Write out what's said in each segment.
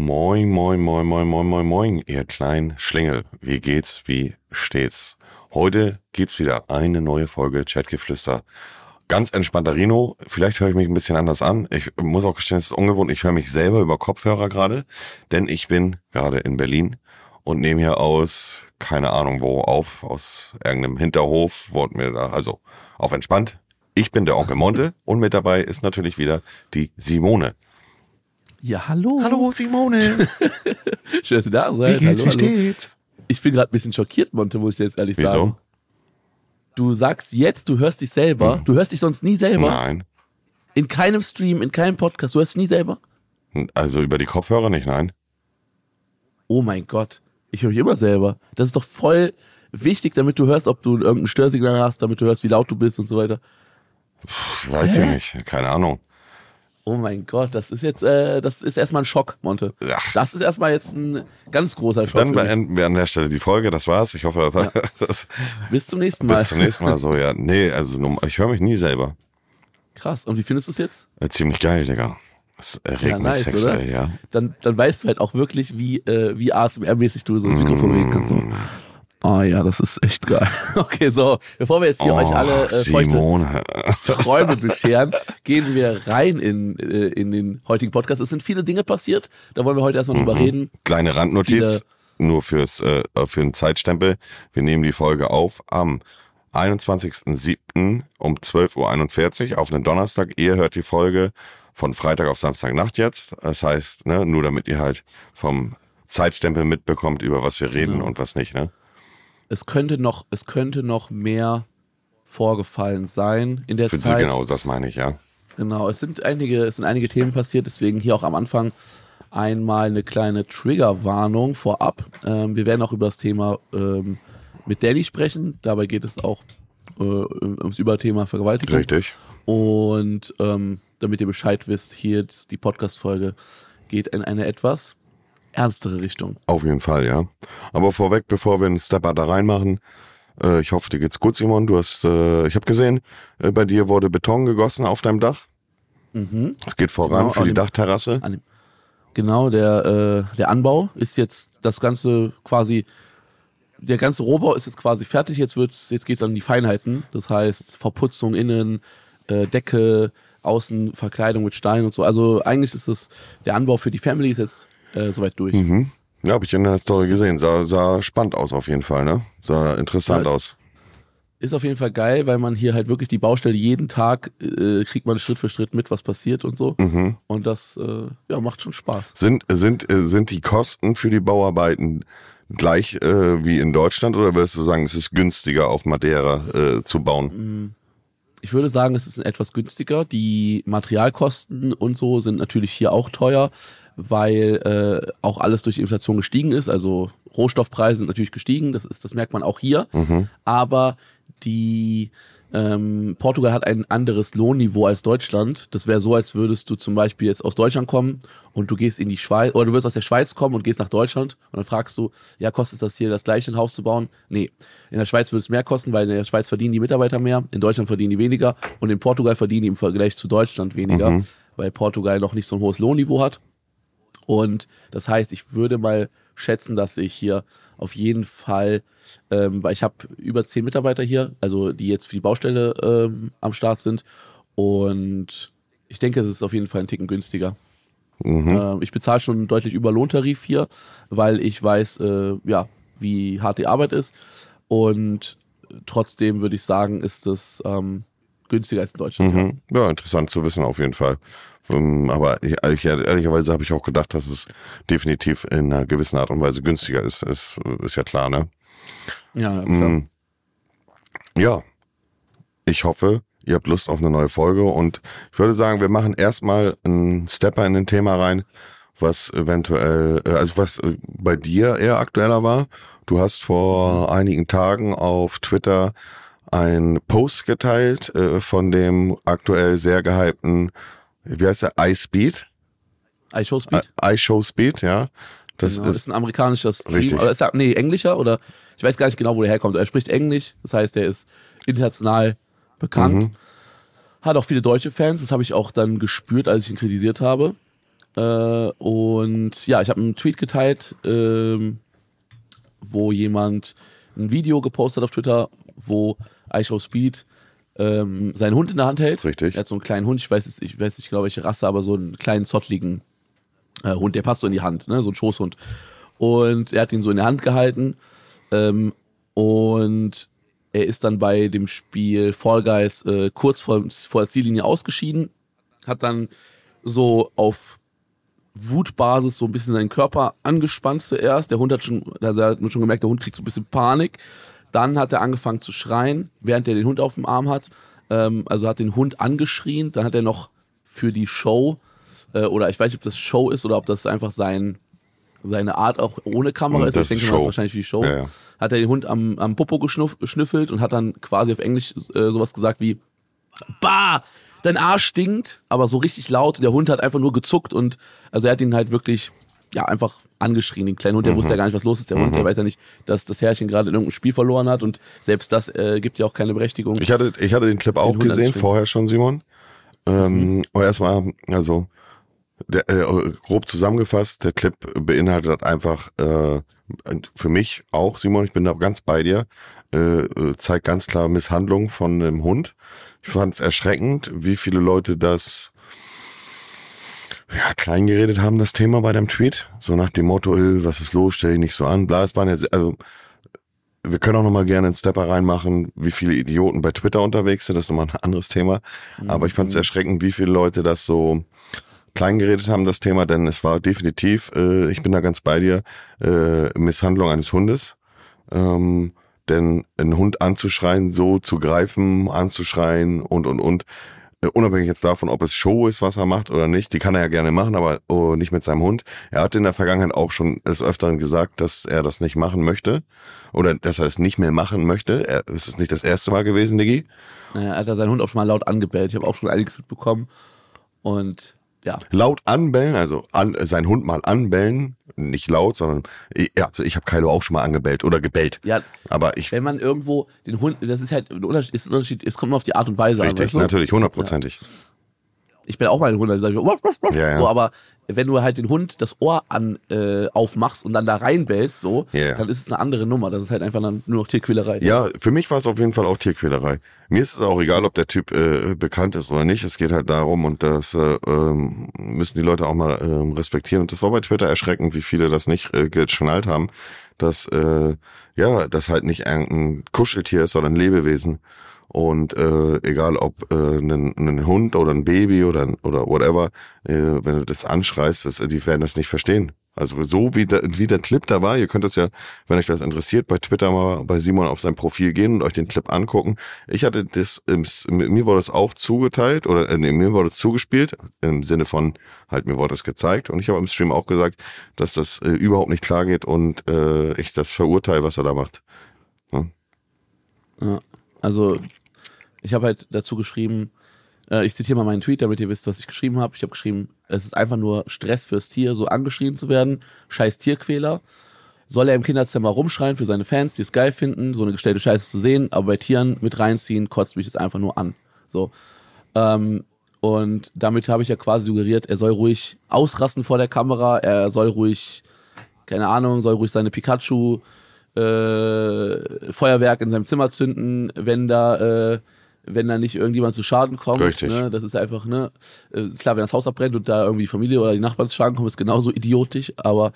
Moin, moin, moin, moin, moin, moin, moin, ihr kleinen Schlingel. Wie geht's? Wie steht's? Heute gibt's wieder eine neue Folge Chatgeflüster. Ganz entspannter Rino. Vielleicht höre ich mich ein bisschen anders an. Ich muss auch gestehen, es ist ungewohnt. Ich höre mich selber über Kopfhörer gerade, denn ich bin gerade in Berlin und nehme hier aus, keine Ahnung wo, auf, aus irgendeinem Hinterhof, wurde mir da, also auf entspannt. Ich bin der Onkel Monte und mit dabei ist natürlich wieder die Simone. Ja, hallo. Hallo Simone. Schön, dass du da seid. Wie geht's? hallo, Wie hallo. steht's? Ich bin gerade ein bisschen schockiert, Monte, muss ich dir jetzt ehrlich Wieso? sagen. Du sagst jetzt, du hörst dich selber. Du hörst dich sonst nie selber. Nein. In keinem Stream, in keinem Podcast. Du hörst dich nie selber. Also über die Kopfhörer nicht, nein. Oh mein Gott. Ich höre mich immer selber. Das ist doch voll wichtig, damit du hörst, ob du irgendein Störsignal hast, damit du hörst, wie laut du bist und so weiter. Pff, Weiß ich nicht, keine Ahnung. Oh mein Gott, das ist jetzt, äh, das ist erstmal ein Schock, Monte. Ach. Das ist erstmal jetzt ein ganz großer Schock. Dann beenden wir an der Stelle die Folge, das war's. Ich hoffe, das, das Bis zum nächsten Mal. bis zum nächsten Mal so, ja. Nee, also ich höre mich nie selber. Krass. Und wie findest du es jetzt? Äh, ziemlich geil, Digga. Das erregt Ja, nice, sexuell, oder? ja. Dann, dann weißt du halt auch wirklich, wie, äh, wie ASMR-mäßig du so ins Mikrofon reden kannst. So. Oh ja, das ist echt geil. Okay, so, bevor wir jetzt hier euch alle äh, feuchte Simone. Träume bescheren, gehen wir rein in, äh, in den heutigen Podcast. Es sind viele Dinge passiert, da wollen wir heute erstmal drüber reden. Kleine Randnotiz, Viele- nur fürs, äh, für den Zeitstempel. Wir nehmen die Folge auf am 21.07. um 12.41 Uhr auf einen Donnerstag. Ihr hört die Folge von Freitag auf Samstagnacht jetzt. Das heißt, ne, nur damit ihr halt vom Zeitstempel mitbekommt, über was wir reden Genau. und was nicht, ne? Es könnte noch, es könnte noch mehr vorgefallen sein in der Zeit. Genau, das meine ich, ja. Genau, es sind einige, es sind einige Themen passiert, deswegen hier auch am Anfang einmal eine kleine Triggerwarnung vorab. Ähm, wir werden auch über das Thema ähm, mit Danny sprechen. Dabei geht es auch äh, ums Überthema Vergewaltigung. Richtig. Und ähm, damit ihr Bescheid wisst, hier die Podcast-Folge geht in eine etwas ernstere Richtung. Auf jeden Fall, ja. Aber vorweg, bevor wir einen Stepper da reinmachen, äh, ich hoffe, dir geht's gut, Simon. Du hast, äh, ich habe gesehen, äh, bei dir wurde Beton gegossen auf deinem Dach. Es geht voran Genau, für die dem- Dachterrasse. Dem, genau, der, äh, der Anbau ist jetzt das Ganze quasi, der ganze Rohbau ist jetzt quasi fertig. Jetzt wird's, jetzt geht's an die Feinheiten. Das heißt Verputzung innen, äh, Decke, außen Verkleidung mit Stein und so. Also eigentlich ist es der Anbau für die Family ist jetzt äh, soweit durch. Mhm. Ja, habe ich in der Story gesehen. Sah, sah spannend aus auf jeden Fall, ne? Sah interessant Ja, aus. Ist auf jeden Fall geil, weil man hier halt wirklich die Baustelle jeden Tag äh, kriegt man Schritt für Schritt mit, was passiert und so. Mhm. Und das äh, ja, macht schon Spaß. Sind, sind, äh, sind die Kosten für die Bauarbeiten gleich äh, wie in Deutschland oder würdest du sagen, es ist günstiger auf Madeira äh, zu bauen? Ich würde sagen, es ist etwas günstiger. Die Materialkosten und so sind natürlich hier auch teuer, weil äh, auch alles durch die Inflation gestiegen ist. Also Rohstoffpreise sind natürlich gestiegen, das ist, das merkt man auch hier. Aber die ähm, Portugal hat ein anderes Lohnniveau als Deutschland. Das wäre so, als würdest du zum Beispiel jetzt aus Deutschland kommen und du gehst in die Schweiz, oder du wirst aus der Schweiz kommen und gehst nach Deutschland und dann fragst du, ja, kostet das hier das gleiche, ein Haus zu bauen? Nee. In der Schweiz würde es mehr kosten, weil in der Schweiz verdienen die Mitarbeiter mehr, in Deutschland verdienen die weniger und in Portugal verdienen die im Vergleich zu Deutschland weniger, weil Portugal noch nicht so ein hohes Lohnniveau hat. Und das heißt, ich würde mal schätzen, dass ich hier auf jeden Fall, ähm, weil ich habe über zehn Mitarbeiter hier, also die jetzt für die Baustelle ähm, am Start sind. Und ich denke, es ist auf jeden Fall ein Ticken günstiger. Ähm, ich bezahle schon deutlich über Lohntarif hier, weil ich weiß, äh, ja, wie hart die Arbeit ist. Und trotzdem würde ich sagen, ist es ähm, günstiger als in Deutschland. ja. Mhm. Ja, interessant zu wissen auf jeden Fall. Ähm, Aber ich, ehrlich, ehrlicherweise habe ich auch gedacht, dass es definitiv in einer gewissen Art und Weise günstiger ist. Ist, ist ja klar, ne? Ja, ja, klar. Mhm. Ja, ich hoffe, ihr habt Lust auf eine neue Folge und ich würde sagen, wir machen erstmal einen Stepper in ein Thema rein, was eventuell, äh, also was äh, bei dir eher aktueller war. Du hast vor einigen Tagen auf Twitter einen Post geteilt äh, von dem aktuell sehr gehypten, wie heißt der, iSpeed? iShow Speed. iShow Speed, ja. Das Genau, ist, ist ein amerikanischer Stream. Richtig. Oder ist er, nee, englischer oder ich weiß gar nicht genau, wo der herkommt. Er spricht Englisch, das heißt, er ist international bekannt. Mhm. Hat auch viele deutsche Fans, das habe ich auch dann gespürt, als ich ihn kritisiert habe. Äh, und ja, ich habe einen Tweet geteilt, ähm, wo jemand ein Video gepostet auf Twitter, wo iShow Speed ähm, seinen Hund in der Hand hält. Richtig. Er hat so einen kleinen Hund, ich weiß, jetzt- ich weiß nicht genau welche Rasse, aber so einen kleinen zottligen äh, Hund, der passt so in die Hand, ne? so ein Schoßhund. Und er hat ihn so in der Hand gehalten ähm, und er ist dann bei dem Spiel Fall Guys äh, kurz vor, vor der Ziellinie ausgeschieden, hat dann so auf Wutbasis so ein bisschen seinen Körper angespannt zuerst. Der Hund hat schon, also er hat schon gemerkt, der Hund kriegt so ein bisschen Panik. Dann hat er angefangen zu schreien, während er den Hund auf dem Arm hat. Ähm, also hat den Hund angeschrien. Dann hat er noch für die Show, äh, oder ich weiß nicht, ob das Show ist oder ob das einfach sein, seine Art auch ohne Kamera Und ist. Ich denke mal, das ist wahrscheinlich für die Show. Ja, ja. Hat er den Hund am, am Popo geschnüffelt und hat dann quasi auf Englisch äh, sowas gesagt wie Bah! Dein Arsch stinkt, aber so richtig laut. Der Hund hat einfach nur gezuckt und also er hat ihn halt wirklich ja einfach angeschrien. Den kleinen Hund, Mhm. der wusste ja gar nicht, was los ist. Der Hund, der weiß ja nicht, dass das Herrchen gerade in irgendeinem Spiel verloren hat und selbst das äh, gibt ja auch keine Berechtigung. Ich hatte, ich hatte den Clip auch Hund gesehen, vorher schon, Simon. Ähm, Aber erstmal, also der, äh, grob zusammengefasst, der Clip beinhaltet einfach äh, für mich auch, Simon, ich bin da ganz bei dir, äh, äh, zeigt ganz klar Misshandlung von einem Hund. Ich fand es erschreckend, wie viele Leute das ja, klein geredet haben, das Thema bei dem Tweet. So nach dem Motto, äh, was ist los, stell dich nicht so an, bla, es waren ja, also wir können auch noch mal gerne einen Stepper reinmachen, wie viele Idioten bei Twitter unterwegs sind, das ist nochmal ein anderes Thema. Aber ich fand es erschreckend, wie viele Leute das so klein geredet haben, das Thema, denn es war definitiv, äh, ich bin da ganz bei dir, äh, Misshandlung eines Hundes. Ähm, denn einen Hund anzuschreien, so zu greifen, anzuschreien und, und, und, unabhängig jetzt davon, ob es Show ist, was er macht oder nicht, die kann er ja gerne machen, aber oh, nicht mit seinem Hund. Er hat in der Vergangenheit auch schon des Öfteren gesagt, dass er das nicht machen möchte oder dass er es nicht mehr machen möchte. Es ist nicht das erste Mal gewesen, Diggi. Naja, er hat seinen Hund auch schon mal laut angebellt. Ich habe auch schon einiges mitbekommen. Und ja, Laut anbellen, also an, seinen Hund mal anbellen, nicht laut, sondern ja, also ich habe Kylo auch schon mal angebellt oder gebellt. ja, Aber ich wenn man irgendwo den Hund, das ist halt ein Unterschied, ist ein Unterschied es kommt immer auf die Art und Weise an. richtig, weißt du? natürlich, hundertprozentig. Ich bin auch mal ein Hund, also sag ich so, wuff, wuff, wuff. Ja, ja. so, aber wenn du halt den Hund das Ohr an äh, aufmachst und dann da reinbellst, so, Ja, dann ist es eine andere Nummer. Das ist halt einfach dann nur noch Tierquälerei. Ja, für mich war es auf jeden Fall auch Tierquälerei. Mir ist es auch egal, ob der Typ äh, bekannt ist oder nicht. Es geht halt darum und das äh, ähm, müssen die Leute auch mal ähm, respektieren. Und das war bei Twitter erschreckend, wie viele das nicht äh, geschnallt haben, dass äh, ja, das halt nicht ein Kuscheltier ist, sondern ein Lebewesen. Und äh, egal ob äh, ein, ein Hund oder ein Baby oder oder whatever, äh, wenn du das anschreist, das, die werden das nicht verstehen. Also so wie der, wie der Clip da war, ihr könnt das ja, wenn euch das interessiert, bei Twitter mal bei Simon auf sein Profil gehen und euch den Clip angucken. Ich hatte das, mir wurde es auch zugeteilt oder äh, nee, mir wurde es zugespielt, im Sinne von halt mir wurde es gezeigt und ich habe im Stream auch gesagt, dass das äh, überhaupt nicht klar geht und äh, ich das verurteile, was er da macht. Ja. Also, ich habe halt dazu geschrieben, äh, ich zitiere mal meinen Tweet, damit ihr wisst, was ich geschrieben habe. Ich habe geschrieben, es ist einfach nur Stress fürs Tier, so angeschrien zu werden. Scheiß Tierquäler. Soll er im Kinderzimmer rumschreien für seine Fans, die es geil finden, so eine gestellte Scheiße zu sehen, aber bei Tieren mit reinziehen, kotzt mich das einfach nur an. So. Ähm, und damit habe ich ja quasi suggeriert, er soll ruhig ausrasten vor der Kamera, er soll ruhig, keine Ahnung, soll ruhig seine Pikachu äh, Feuerwerk in seinem Zimmer zünden, wenn da äh, wenn da nicht irgendjemand zu Schaden kommt. Richtig. Ne? Das ist einfach, ne, äh, klar, wenn das Haus abbrennt und da irgendwie die Familie oder die Nachbarn zu Schaden kommen, ist genauso idiotisch, aber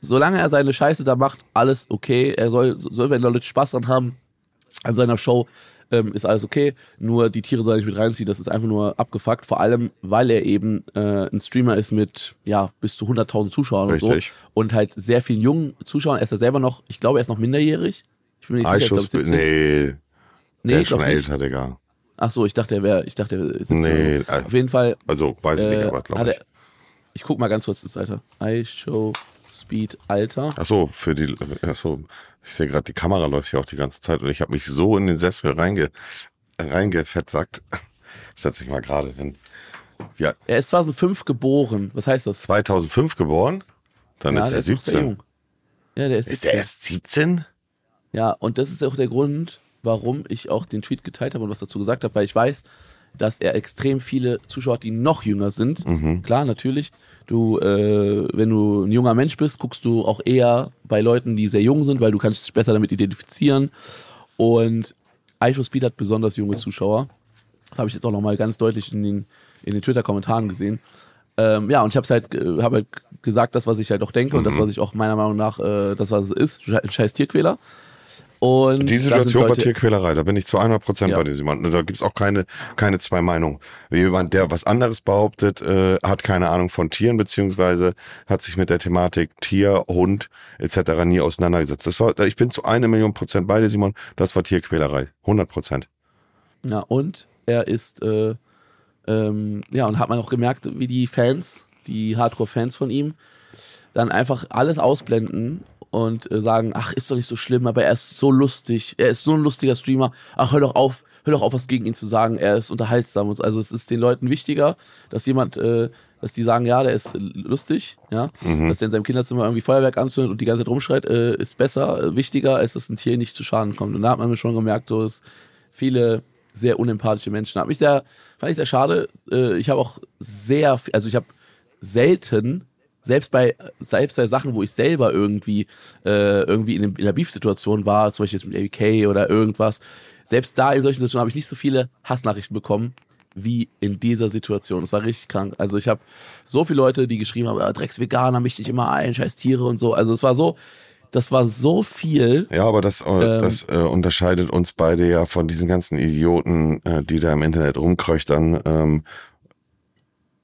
solange er seine Scheiße da macht, alles okay. Er soll, soll wenn Leute Spaß dran haben an seiner Show, ähm, ist alles okay. Nur die Tiere soll er nicht mit reinziehen, das ist einfach nur abgefuckt. Vor allem, weil er eben äh, ein Streamer ist mit ja bis zu 100.000 Zuschauern und Richtig. so und halt sehr vielen jungen Zuschauern. Er ist ja selber noch, ich glaube, er ist noch minderjährig. Ich bin mir nicht sicher, ich glaube 17. nee, nee, ich glaube nicht. älter, Digga. Ach so, ich dachte, er wäre, ich dachte, er ist 17. Nee, so. Auf jeden Fall Also, weiß ich nicht, äh, aber hat glaube ich. ich guck mal ganz kurz das Alter. iShow Speed Alter. Ach so, für die, ach so, ich sehe gerade, die Kamera läuft hier auch die ganze Zeit und ich habe mich so in den Sessel reinge, reingefettsackt. Setz mich mal gerade hin. Ja, Er ist 2005 geboren. Was heißt das? 2005 geboren, dann ist der er noch sehr 17. jung. Ja, der ist, Ist 17. der erst 17? Ja, und das ist auch der Grund, warum ich auch den Tweet geteilt habe und was dazu gesagt habe, weil ich weiß, dass er extrem viele Zuschauer hat, die noch jünger sind. Mhm. Klar, natürlich. Du, äh, wenn du ein junger Mensch bist, guckst du auch eher bei Leuten, die sehr jung sind, weil du kannst dich besser damit identifizieren. Und iShowSpeed hat besonders junge Zuschauer. Das habe ich jetzt auch nochmal ganz deutlich in den, in den Twitter-Kommentaren gesehen. Ähm, ja, und ich habe halt, äh, hab halt gesagt, das, was ich halt auch denke und das, was ich auch meiner Meinung nach, äh, das, was es ist, ein scheiß Tierquäler. Und die Situation war Tierquälerei, da bin ich zu 100 Prozent ja. bei dir, Simon. Da gibt's auch keine, keine zwei Meinungen. Jemand, der was anderes behauptet, äh, hat keine Ahnung von Tieren, beziehungsweise hat sich mit der Thematik Tier, Hund etc. nie auseinandergesetzt. Das war, ich bin zu einer Million Prozent bei dir, Simon. Das war Tierquälerei. 100 Prozent. Ja, und er ist, äh, ähm, ja, und hat man auch gemerkt, wie die Fans, die Hardcore-Fans von ihm, dann einfach alles ausblenden und äh, sagen, ach, ist doch nicht so schlimm, aber er ist so lustig, er ist so ein lustiger Streamer, ach, hör doch auf, hör doch auf, was gegen ihn zu sagen, er ist unterhaltsam und so. Also es ist den Leuten wichtiger, dass jemand, äh, dass die sagen, ja, der ist lustig, ja, mhm. dass der in seinem Kinderzimmer irgendwie Feuerwerk anzündet und die ganze Zeit rumschreit, äh, ist besser, äh, wichtiger, als dass ein Tier nicht zu Schaden kommt. Und da hat man mir schon gemerkt, so dass viele sehr unempathische Menschen haben. Ich sehr, fand ich sehr schade. Äh, ich habe auch sehr, also ich habe selten selbst bei, selbst bei Sachen, wo ich selber irgendwie, äh, irgendwie in, in einer Beef-Situation war, zum Beispiel jetzt mit ABK oder irgendwas, selbst da in solchen Situationen habe ich nicht so viele Hassnachrichten bekommen, wie in dieser Situation. Das war richtig krank. Also ich habe so viele Leute, die geschrieben haben, ah, Drecksveganer, mich nicht immer ein, scheiß Tiere und so. Also es war so, das war so viel. Ja, aber das, äh, ähm, das äh, unterscheidet uns beide ja von diesen ganzen Idioten, äh, die da im Internet rumkröchtern, ähm,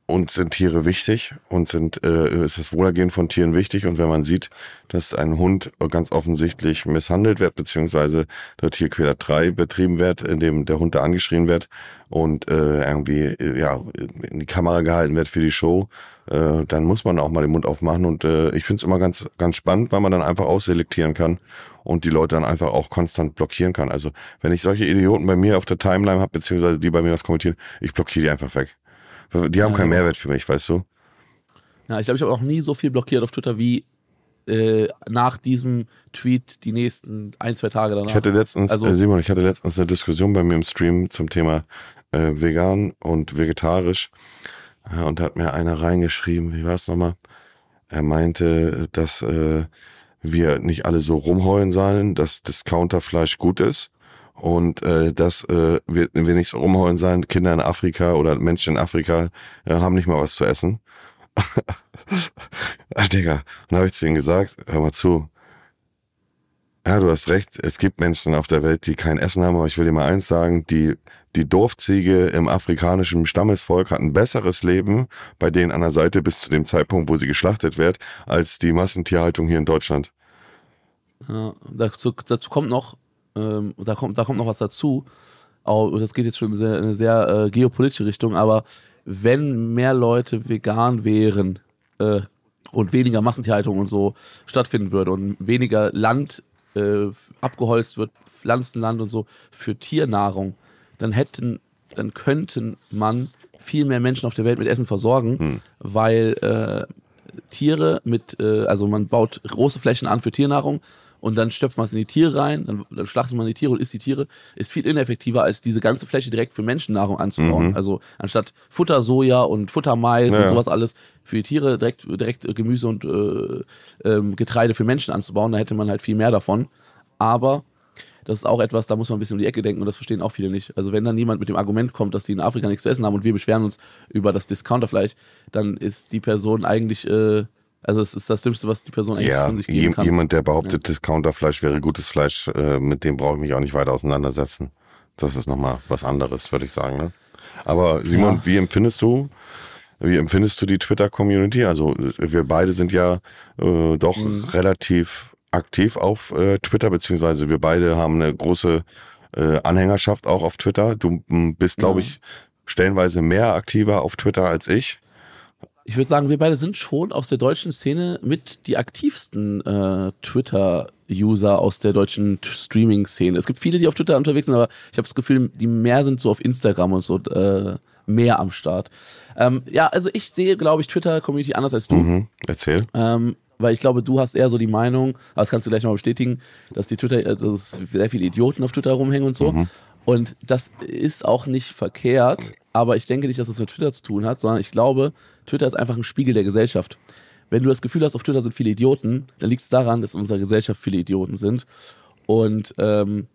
uns sind Tiere wichtig und sind, äh, ist das Wohlergehen von Tieren wichtig. Und wenn man sieht, dass ein Hund ganz offensichtlich misshandelt wird, beziehungsweise der Tierquälerei betrieben wird, indem der Hund da angeschrien wird und äh, irgendwie äh, ja in die Kamera gehalten wird für die Show, äh, dann muss man auch mal den Mund aufmachen. Und äh, ich finde es immer ganz, ganz spannend, weil man dann einfach ausselektieren kann und die Leute dann einfach auch konstant blockieren kann. Also wenn ich solche Idioten bei mir auf der Timeline habe, beziehungsweise die bei mir was kommentieren, ich blockiere die einfach weg. Die haben ja, keinen genau. Mehrwert für mich, weißt du? Ja, ich glaube, ich habe auch nie so viel blockiert auf Twitter wie äh, nach diesem Tweet die nächsten ein, zwei Tage danach. Ich hatte letztens, also, äh, Simon, ich hatte letztens eine Diskussion bei mir im Stream zum Thema äh, vegan und vegetarisch. Äh, und da hat mir einer reingeschrieben, wie war das nochmal? Er meinte, dass äh, wir nicht alle so rumheulen sollen, dass Discounterfleisch gut ist und äh, dass äh, wir, wir nicht so rumheulen sein, Kinder in Afrika oder Menschen in Afrika äh, haben nicht mal was zu essen. Digga, dann habe ich zu ihnen gesagt, hör mal zu. Ja, du hast recht, es gibt Menschen auf der Welt, die kein Essen haben, aber ich will dir mal eins sagen, die, die Dorfziege im afrikanischen Stammesvolk hat ein besseres Leben bei denen an der Seite bis zu dem Zeitpunkt, wo sie geschlachtet wird, als die Massentierhaltung hier in Deutschland. Ja, dazu, dazu kommt noch, ähm, da, kommt, da kommt noch was dazu. Auch, das geht jetzt schon in eine sehr äh, geopolitische Richtung, aber wenn mehr Leute vegan wären äh, und weniger Massentierhaltung und so stattfinden würde und weniger Land äh, abgeholzt wird, Pflanzenland und so für Tiernahrung, dann hätten, dann könnten man viel mehr Menschen auf der Welt mit Essen versorgen, hm. weil äh, Tiere mit, äh, also man baut große Flächen an für Tiernahrung und dann stöpft man es in die Tiere rein, dann, dann schlachtet man die Tiere und isst die Tiere, ist viel ineffektiver, als diese ganze Fläche direkt für Menschennahrung anzubauen. Mhm. Also anstatt Futter Soja und Futtermais ja. und sowas alles für die Tiere direkt, direkt Gemüse und äh, ähm, Getreide für Menschen anzubauen, da hätte man halt viel mehr davon. Aber das ist auch etwas, da muss man ein bisschen um die Ecke denken und das verstehen auch viele nicht. Also wenn dann jemand mit dem Argument kommt, dass die in Afrika nichts zu essen haben und wir beschweren uns über das Discounterfleisch, dann ist die Person eigentlich äh, also es ist das Dümmste, was die Person eigentlich ja, von sich geben kann. Jemand, der behauptet, ja. Discounterfleisch wäre gutes Fleisch, äh, mit dem brauche ich mich auch nicht weiter auseinandersetzen. Das ist nochmal was anderes, würde ich sagen. Ne? Aber Simon, ja. wie empfindest du, wie empfindest du die Twitter-Community? Also wir beide sind ja äh, doch mhm. relativ aktiv auf äh, Twitter, beziehungsweise wir beide haben eine große äh, Anhängerschaft auch auf Twitter. Du bist, glaube ich, stellenweise mehr aktiver auf Twitter als ich ich würde sagen, wir beide sind schon aus der deutschen Szene mit die aktivsten äh, Twitter-User aus der deutschen Streaming-Szene. Es gibt viele, die auf Twitter unterwegs sind, aber ich habe das Gefühl, die mehr sind so auf Instagram und so äh, mehr am Start. Ähm, ja, also ich sehe, glaube ich, Twitter-Community anders als du. Mhm. Erzähl. Ähm, weil ich glaube, du hast eher so die Meinung, das kannst du gleich nochmal bestätigen, dass die Twitter, äh, dass sehr viele Idioten auf Twitter rumhängen und so. Mhm. Und das ist auch nicht verkehrt, aber ich denke nicht, dass es das mit Twitter zu tun hat, sondern ich glaube, Twitter ist einfach ein Spiegel der Gesellschaft. Wenn du das Gefühl hast, auf Twitter sind viele Idioten, dann liegt es daran, dass in unserer Gesellschaft viele Idioten sind. Und ähm,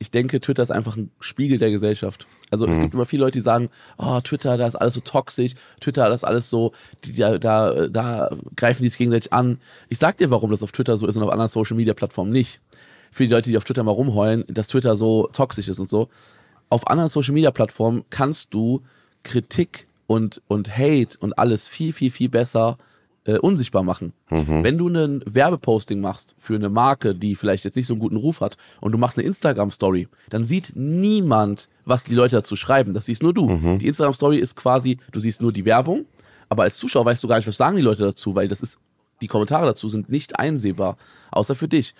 ich denke, Twitter ist einfach ein Spiegel der Gesellschaft. Also mhm. es gibt immer viele Leute, die sagen, oh, Twitter, da ist alles so toxisch, Twitter, das ist alles so, die, da, da, da greifen die sich gegenseitig an. Ich sag dir, warum das auf Twitter so ist und auf anderen Social Media Plattformen nicht. Für die Leute, die auf Twitter mal rumheulen, dass Twitter so toxisch ist und so. Auf anderen Social Media Plattformen kannst du Kritik und, und Hate und alles viel, viel, viel besser äh, unsichtbar machen. Mhm. Wenn du ein Werbeposting machst für eine Marke, die vielleicht jetzt nicht so einen guten Ruf hat und du machst eine Instagram-Story, dann sieht niemand, was die Leute dazu schreiben. Das siehst nur du. Mhm. Die Instagram-Story ist quasi, du siehst nur die Werbung, aber als Zuschauer weißt du gar nicht, was sagen die Leute dazu, weil das ist, die Kommentare dazu sind nicht einsehbar, außer für dich.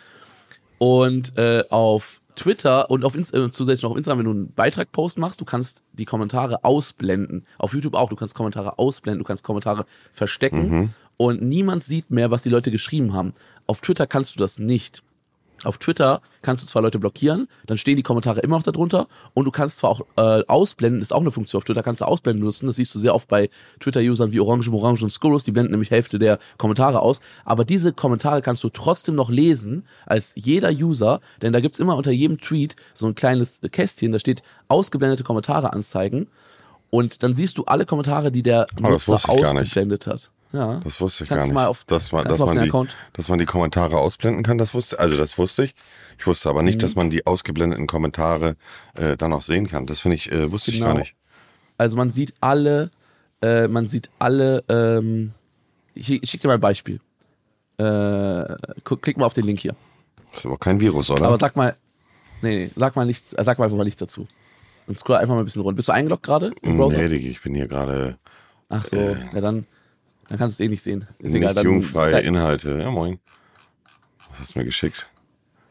Und äh, auf Twitter und auf Inst äh, zusätzlich noch auf Instagram, wenn du einen Beitrag post machst, du kannst die Kommentare ausblenden. Auf YouTube auch, du kannst Kommentare ausblenden, du kannst Kommentare verstecken mhm. und niemand sieht mehr, was die Leute geschrieben haben. Auf Twitter kannst du das nicht. Auf Twitter kannst du zwar Leute blockieren, dann stehen die Kommentare immer noch darunter und du kannst zwar auch äh, ausblenden, ist auch eine Funktion auf Twitter, kannst du ausblenden nutzen, das siehst du sehr oft bei Twitter-Usern wie Orange, Orange und Skurrus, die blenden nämlich Hälfte der Kommentare aus, aber diese Kommentare kannst du trotzdem noch lesen als jeder User, denn da gibt's immer unter jedem Tweet so ein kleines Kästchen, da steht ausgeblendete Kommentare anzeigen. Und dann siehst du alle Kommentare, die der Nutzer ausgeblendet hat. Ja. Das wusste ich Kannst gar nicht. Mal auf, dass man, dass man, die, dass man die Kommentare ausblenden kann, das wusste, also das wusste ich. Ich wusste aber nicht, mhm. dass man die ausgeblendeten Kommentare äh, dann auch sehen kann. Das finde ich, äh, wusste genau. ich gar nicht. Also man sieht alle, äh, man sieht alle, ähm, ich, ich schicke dir mal ein Beispiel. Äh, klick mal auf den Link hier. Das ist aber kein Virus, oder? Aber sag mal, nee, nee, sag mal nichts, äh, sag mal einfach mal nichts dazu. Und scroll einfach mal ein bisschen runter. Bist du eingeloggt gerade Browser? Nee, ich bin hier gerade. Ach so, äh, ja dann dann kannst du es eh nicht sehen. Ist nicht egal. Dann jugendfreie Inhalte. Ja, moin. Was hast du mir geschickt?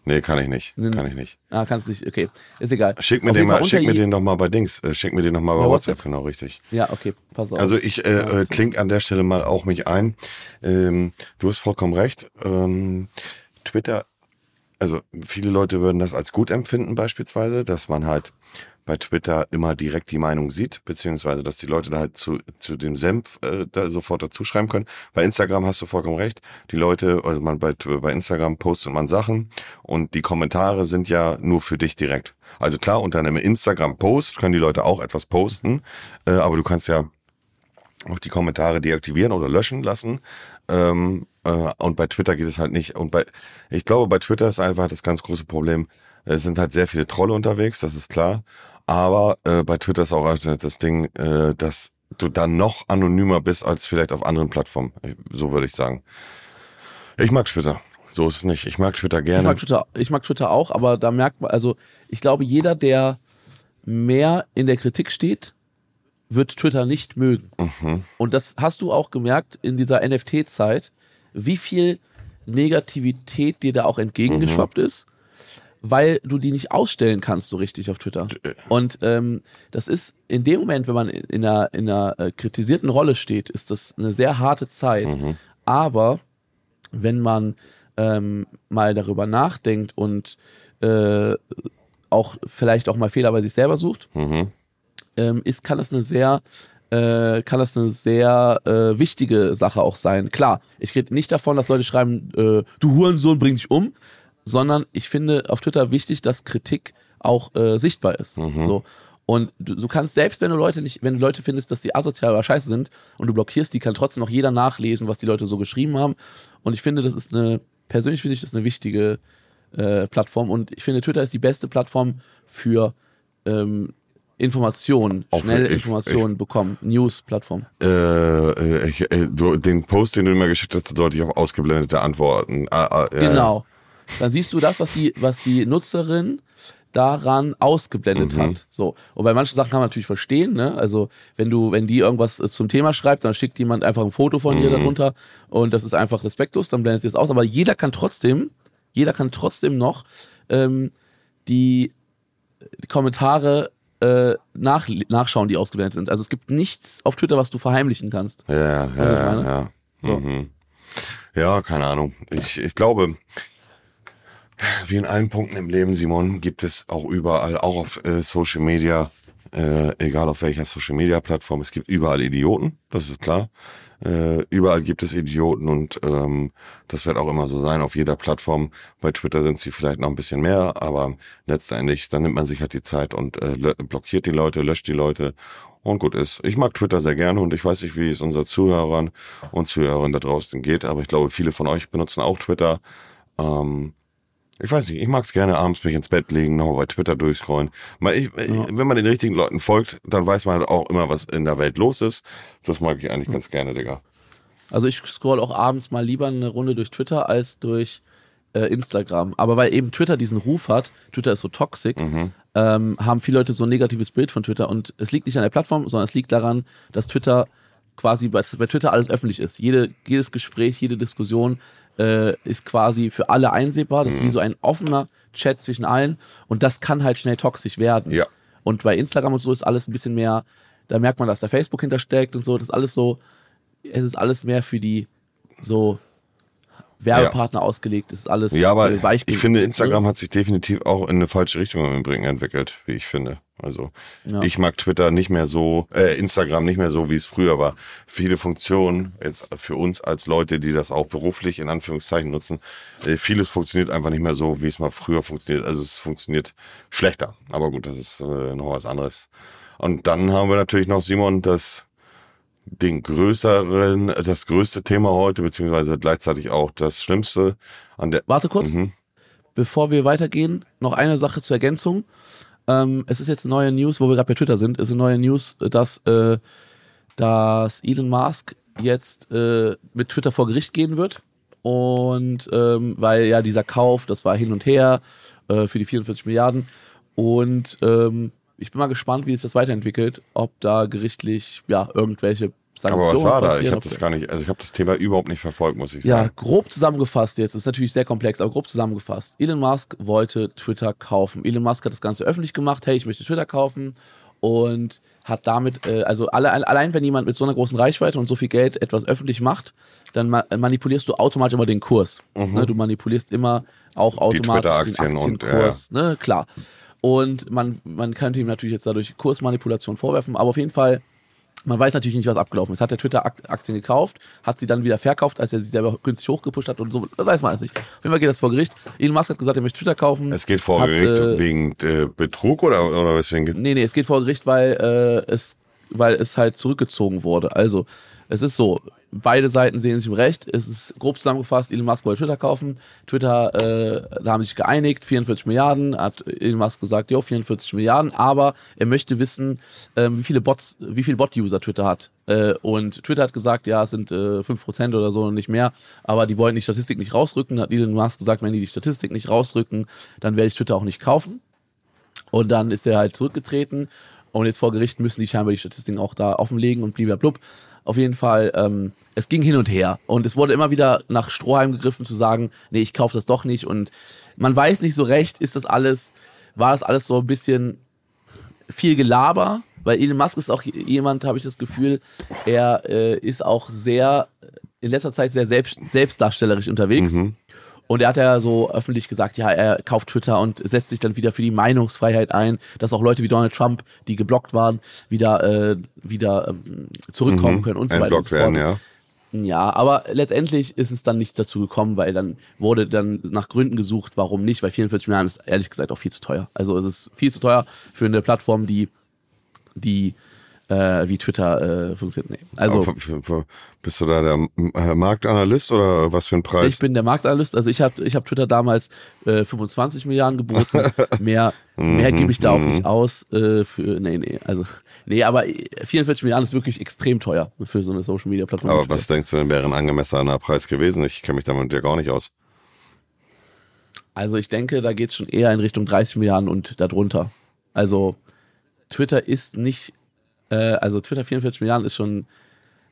Nee, kann ich nicht. Kann ich nicht. Ah, kannst du nicht. Okay. Ist egal. Schick mir, den, mal, schick mir den doch mal bei Dings. Äh, schick mir den noch mal bei, bei WhatsApp. WhatsApp. genau, richtig. Ja, okay. Pass auf. Also ich äh, äh, kling an der Stelle mal auch mich ein. Ähm, du hast vollkommen recht. Ähm, Twitter, also viele Leute würden das als gut empfinden beispielsweise, dass man halt bei Twitter immer direkt die Meinung sieht, beziehungsweise dass die Leute da halt zu, zu dem Senf äh, da sofort dazu schreiben können. Bei Instagram hast du vollkommen recht. Die Leute, also man bei, bei Instagram postet man Sachen und die Kommentare sind ja nur für dich direkt. Also klar, unter einem Instagram-Post können die Leute auch etwas posten, äh, aber du kannst ja auch die Kommentare deaktivieren oder löschen lassen. Ähm, äh, und bei Twitter geht es halt nicht. Und bei, ich glaube, bei Twitter ist einfach das ganz große Problem. Es sind halt sehr viele Trolle unterwegs, das ist klar. Aber äh, bei Twitter ist auch das Ding, äh, dass du dann noch anonymer bist als vielleicht auf anderen Plattformen. So würde ich sagen. Ich mag Twitter. So ist es nicht. Ich mag Twitter gerne. Ich mag Twitter, ich mag Twitter auch, aber da merkt man, also ich glaube, jeder, der mehr in der Kritik steht, wird Twitter nicht mögen. Mhm. Und das hast du auch gemerkt in dieser NFT-Zeit, wie viel Negativität dir da auch entgegengeschwappt mhm. ist weil du die nicht ausstellen kannst so richtig auf Twitter. Äh. Und ähm, das ist in dem Moment, wenn man in einer, in einer äh, kritisierten Rolle steht, ist das eine sehr harte Zeit. Mhm. Aber wenn man ähm, mal darüber nachdenkt und äh, auch vielleicht auch mal Fehler bei sich selber sucht, mhm. ähm, ist, kann das eine sehr äh, kann das eine sehr äh, wichtige Sache auch sein. Klar, ich rede nicht davon, dass Leute schreiben, äh, du Hurensohn bring dich um, sondern ich finde auf Twitter wichtig, dass Kritik auch äh, sichtbar ist. Mhm. So. Und du, du, kannst selbst, wenn du Leute nicht, wenn du Leute findest, dass die asozial oder scheiße sind und du blockierst die, kann trotzdem noch jeder nachlesen, was die Leute so geschrieben haben. Und ich finde, das ist eine, persönlich finde ich das eine wichtige äh, Plattform. Und ich finde, Twitter ist die beste Plattform für ähm, Informationen, schnelle ich, Informationen ich, bekommen. News-Plattform. Äh, äh, ich, äh, du, den Post, den du mir geschickt hast, sollte ich auf ausgeblendete Antworten. Äh, äh, genau. Dann siehst du das, was die, was die Nutzerin daran ausgeblendet mhm. hat. So. Und bei manchen Sachen kann man natürlich verstehen, ne? Also, wenn du, wenn die irgendwas äh, zum Thema schreibt, dann schickt jemand einfach ein Foto von mhm. ihr darunter und das ist einfach respektlos, dann blendet sie es aus. Aber jeder kann trotzdem, jeder kann trotzdem noch ähm, die, die Kommentare äh, nach, nachschauen, die ausgeblendet sind. Also es gibt nichts auf Twitter, was du verheimlichen kannst. Ja, ja, ja. Ja. So. Mhm. ja keine Ahnung. Ich, ich glaube, Wie in allen Punkten im Leben, Simon, gibt es auch überall, auch auf äh, Social Media, äh, egal auf welcher Social Media Plattform, es gibt überall Idioten, das ist klar. Äh, überall gibt es Idioten und ähm, das wird auch immer so sein auf jeder Plattform. Bei Twitter sind sie vielleicht noch ein bisschen mehr, aber letztendlich, dann nimmt man sich halt die Zeit und äh, blockiert die Leute, löscht die Leute und gut ist. Ich mag Twitter sehr gerne und ich weiß nicht, wie es unseren Zuhörern und Zuhörern da draußen geht, aber ich glaube, viele von euch benutzen auch Twitter. Ähm, ich weiß nicht, ich mag es gerne abends mich ins Bett legen, nochmal bei Twitter durchscrollen. Ich, ja. Wenn man den richtigen Leuten folgt, dann weiß man halt auch immer, was in der Welt los ist. Das mag ich eigentlich hm. ganz gerne, Digga. Also ich scroll auch abends mal lieber eine Runde durch Twitter als durch äh, Instagram. Aber weil eben Twitter diesen Ruf hat, Twitter ist so toxisch, mhm. ähm, haben viele Leute so ein negatives Bild von Twitter. Und es liegt nicht an der Plattform, sondern es liegt daran, dass Twitter quasi bei, bei Twitter alles öffentlich ist. Jede, jedes Gespräch, jede Diskussion äh, ist quasi für alle einsehbar. Das ist wie mhm. so ein offener Chat zwischen allen und das kann halt schnell toxisch werden. Ja. Und bei Instagram und so ist alles ein bisschen mehr, da merkt man, dass da Facebook hintersteckt und so. Das ist alles so, es ist alles mehr für die so Werbepartner ja. ausgelegt, ist alles Ja, aber ich finde, Instagram hat sich definitiv auch in eine falsche Richtung im Übrigen entwickelt, wie ich finde. Also ja. ich mag Twitter nicht mehr so, äh, Instagram nicht mehr so, wie es früher war. Viele Funktionen, jetzt für uns als Leute, die das auch beruflich in Anführungszeichen nutzen, äh, vieles funktioniert einfach nicht mehr so, wie es mal früher funktioniert. Also es funktioniert schlechter. Aber gut, das ist äh, noch was anderes. Und dann haben wir natürlich noch, Simon, das den größeren, das größte Thema heute, beziehungsweise gleichzeitig auch das Schlimmste an der. Warte kurz. Mhm. Bevor wir weitergehen, noch eine Sache zur Ergänzung. Ähm, es ist jetzt eine neue News, wo wir gerade bei Twitter sind, ist eine neue News, dass, äh, dass Elon Musk jetzt äh, mit Twitter vor Gericht gehen wird. Und ähm, weil ja dieser Kauf, das war hin und her äh, für die 44 Milliarden. Und ähm, ich bin mal gespannt, wie sich das weiterentwickelt, ob da gerichtlich ja irgendwelche Sanktionen Aber was war da? Ich habe das gar nicht, also ich habe das Thema überhaupt nicht verfolgt, muss ich sagen. Ja, grob zusammengefasst jetzt, das ist natürlich sehr komplex, aber grob zusammengefasst. Elon Musk wollte Twitter kaufen. Elon Musk hat das Ganze öffentlich gemacht, hey, ich möchte Twitter kaufen und hat damit, äh, also alle, allein wenn jemand mit so einer großen Reichweite und so viel Geld etwas öffentlich macht, dann ma manipulierst du automatisch immer den Kurs. Mhm. Ne? Du manipulierst immer auch automatisch den Aktienkurs, und, ja. ne? klar. Und man, man könnte ihm natürlich jetzt dadurch Kursmanipulation vorwerfen, aber auf jeden Fall, man weiß natürlich nicht, was abgelaufen ist. Hat der Twitter Aktien gekauft, hat sie dann wieder verkauft, als er sie selber günstig hochgepusht hat und so. Das weiß man alles nicht. Auf jeden Fall geht das vor Gericht. Elon Musk hat gesagt, er möchte Twitter kaufen. Es geht vor hat, Gericht äh, wegen äh, Betrug oder, oder weswegen? Nee, nee, es geht vor Gericht, weil, äh, es, weil es halt zurückgezogen wurde. Also, es ist so, beide Seiten sehen sich im Recht. Es ist grob zusammengefasst, Elon Musk wollte Twitter kaufen. Twitter, äh, da haben sich geeinigt, 44 Milliarden, hat Elon Musk gesagt, jo, 44 Milliarden, aber er möchte wissen, äh, wie viele Bots, wie viele Bot-User Twitter hat. Äh, und Twitter hat gesagt, ja, es sind äh, 5% oder so und nicht mehr, aber die wollten die Statistik nicht rausrücken. Hat Elon Musk gesagt, wenn die die Statistik nicht rausrücken, dann werde ich Twitter auch nicht kaufen. Und dann ist er halt zurückgetreten und jetzt vor Gericht müssen die scheinbar die Statistiken auch da offenlegen und blablabla. Auf jeden Fall, ähm, es ging hin und her. Und es wurde immer wieder nach Strohhalm gegriffen zu sagen, nee, ich kaufe das doch nicht. Und man weiß nicht so recht, ist das alles, war das alles so ein bisschen viel Gelaber? Weil Elon Musk ist auch jemand, habe ich das Gefühl, er äh, ist auch sehr, in letzter Zeit sehr selbst, selbstdarstellerisch unterwegs. Mhm. Und er hat ja so öffentlich gesagt, ja, er kauft Twitter und setzt sich dann wieder für die Meinungsfreiheit ein, dass auch Leute wie Donald Trump, die geblockt waren, wieder äh, wieder ähm, zurückkommen mhm. können und so weiter und so fort. Werden, ja. Ja, aber letztendlich ist es dann nichts dazu gekommen, weil dann wurde dann nach Gründen gesucht, warum nicht, weil 44 Milliarden ist ehrlich gesagt auch viel zu teuer. Also es ist viel zu teuer für eine Plattform, die die äh, wie Twitter äh, funktioniert. Nee. Also Aber bist du da der äh, Marktanalyst oder was für ein Preis? Ich bin der Marktanalyst. Also ich habe ich hab Twitter damals äh, 25 Milliarden geboten. mehr mehr gebe ich da auch nicht aus. Äh, für, nee, nee. Also nee, aber 44 Milliarden ist wirklich extrem teuer für so eine Social Media Plattform. Aber was denkst du denn wäre ein angemessener Preis gewesen? Ich kenne mich damit ja gar nicht aus. Also ich denke, da geht es schon eher in Richtung 30 Milliarden und darunter. Also Twitter ist nicht äh, also Twitter 44 Milliarden ist schon,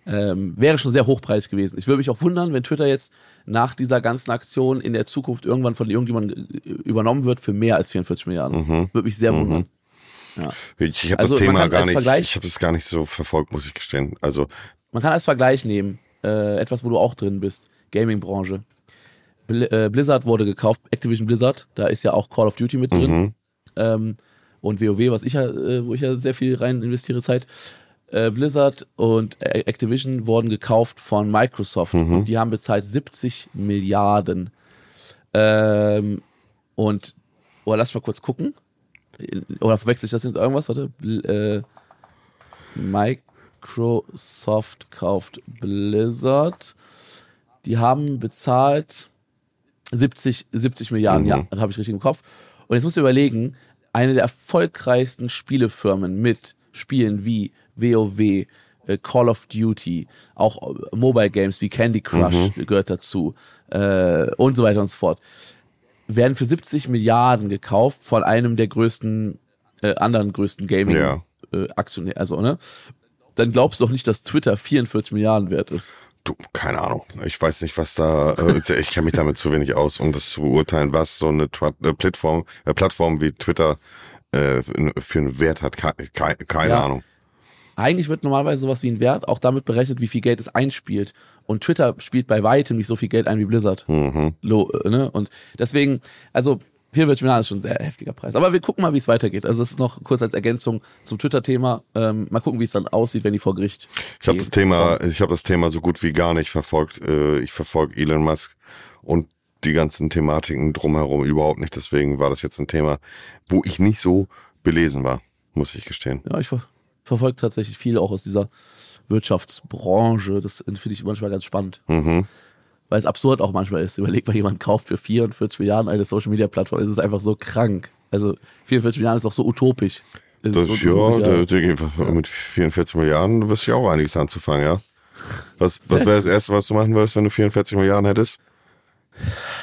ähm, wäre schon sehr hochpreisig gewesen. Ich würde mich auch wundern, wenn Twitter jetzt nach dieser ganzen Aktion in der Zukunft irgendwann von irgendjemandem übernommen wird für mehr als 44 Milliarden. Mhm. Würde mich sehr mhm. wundern. Ja. Ich, ich habe also, das Thema gar nicht, ich habe das gar nicht so verfolgt, muss ich gestehen. Also man kann als Vergleich nehmen, äh, etwas, wo du auch drin bist, Gaming-Branche. Bl äh, Blizzard wurde gekauft, Activision Blizzard, da ist ja auch Call of Duty mit drin. Mhm. Ähm, und WoW, was ich ja, äh, wo ich ja sehr viel rein investiere Zeit. Äh, Blizzard und Activision wurden gekauft von Microsoft und die haben bezahlt 70 Milliarden. Ähm, und, oh, lass mal kurz gucken. Oder verwechsel ich das mit irgendwas? Warte. Bl äh, Microsoft kauft Blizzard. Die haben bezahlt 70, 70 Milliarden, Mhm. ja, habe ich richtig im Kopf. Und jetzt musst du überlegen, eine der erfolgreichsten Spielefirmen mit Spielen wie WoW, äh, Call of Duty, auch äh, Mobile Games wie Candy Crush Mhm. gehört dazu äh, und so weiter und so fort, werden für 70 Milliarden gekauft von einem der größten, äh, anderen größten Gaming Ja. äh, Aktionäre, also ne? Dann glaubst du doch nicht, dass Twitter 44 Milliarden wert ist. Du, keine Ahnung. Ich weiß nicht, was da, äh, ich kenne mich damit zu wenig aus, um das zu beurteilen, was so eine Twa- äh, Plattform, äh, Plattform wie Twitter äh, für einen Wert hat. Ke ke keine Ja. Ahnung. Eigentlich wird normalerweise sowas wie ein Wert auch damit berechnet, wie viel Geld es einspielt. Und Twitter spielt bei weitem nicht so viel Geld ein wie Blizzard. Mhm. Lo, äh, ne? Und deswegen, also 44 Milliarden ist schon ein sehr heftiger Preis. Aber wir gucken mal, wie es weitergeht. Also das ist noch kurz als Ergänzung zum Twitter-Thema. Ähm, mal gucken, wie es dann aussieht, wenn die vor Gericht. Ich habe das Thema, ich habe das Thema so gut wie gar nicht verfolgt. Äh, ich verfolge Elon Musk und die ganzen Thematiken drumherum überhaupt nicht. Deswegen war das jetzt ein Thema, wo ich nicht so belesen war, muss ich gestehen. Ja, ich ver verfolge tatsächlich viel auch aus dieser Wirtschaftsbranche. Das finde ich manchmal ganz spannend. Mhm. Weil es absurd auch manchmal ist. Überleg mal, jemand kauft für 44 Milliarden eine Social Media Plattform. Es ist einfach so krank. Also 44 Milliarden ist auch so utopisch. Es Das, ist so ja, da- mit 44 Milliarden wirst du ja auch einiges anzufangen, ja. Was, was wäre das Erste, was du machen würdest, wenn du 44 Milliarden hättest?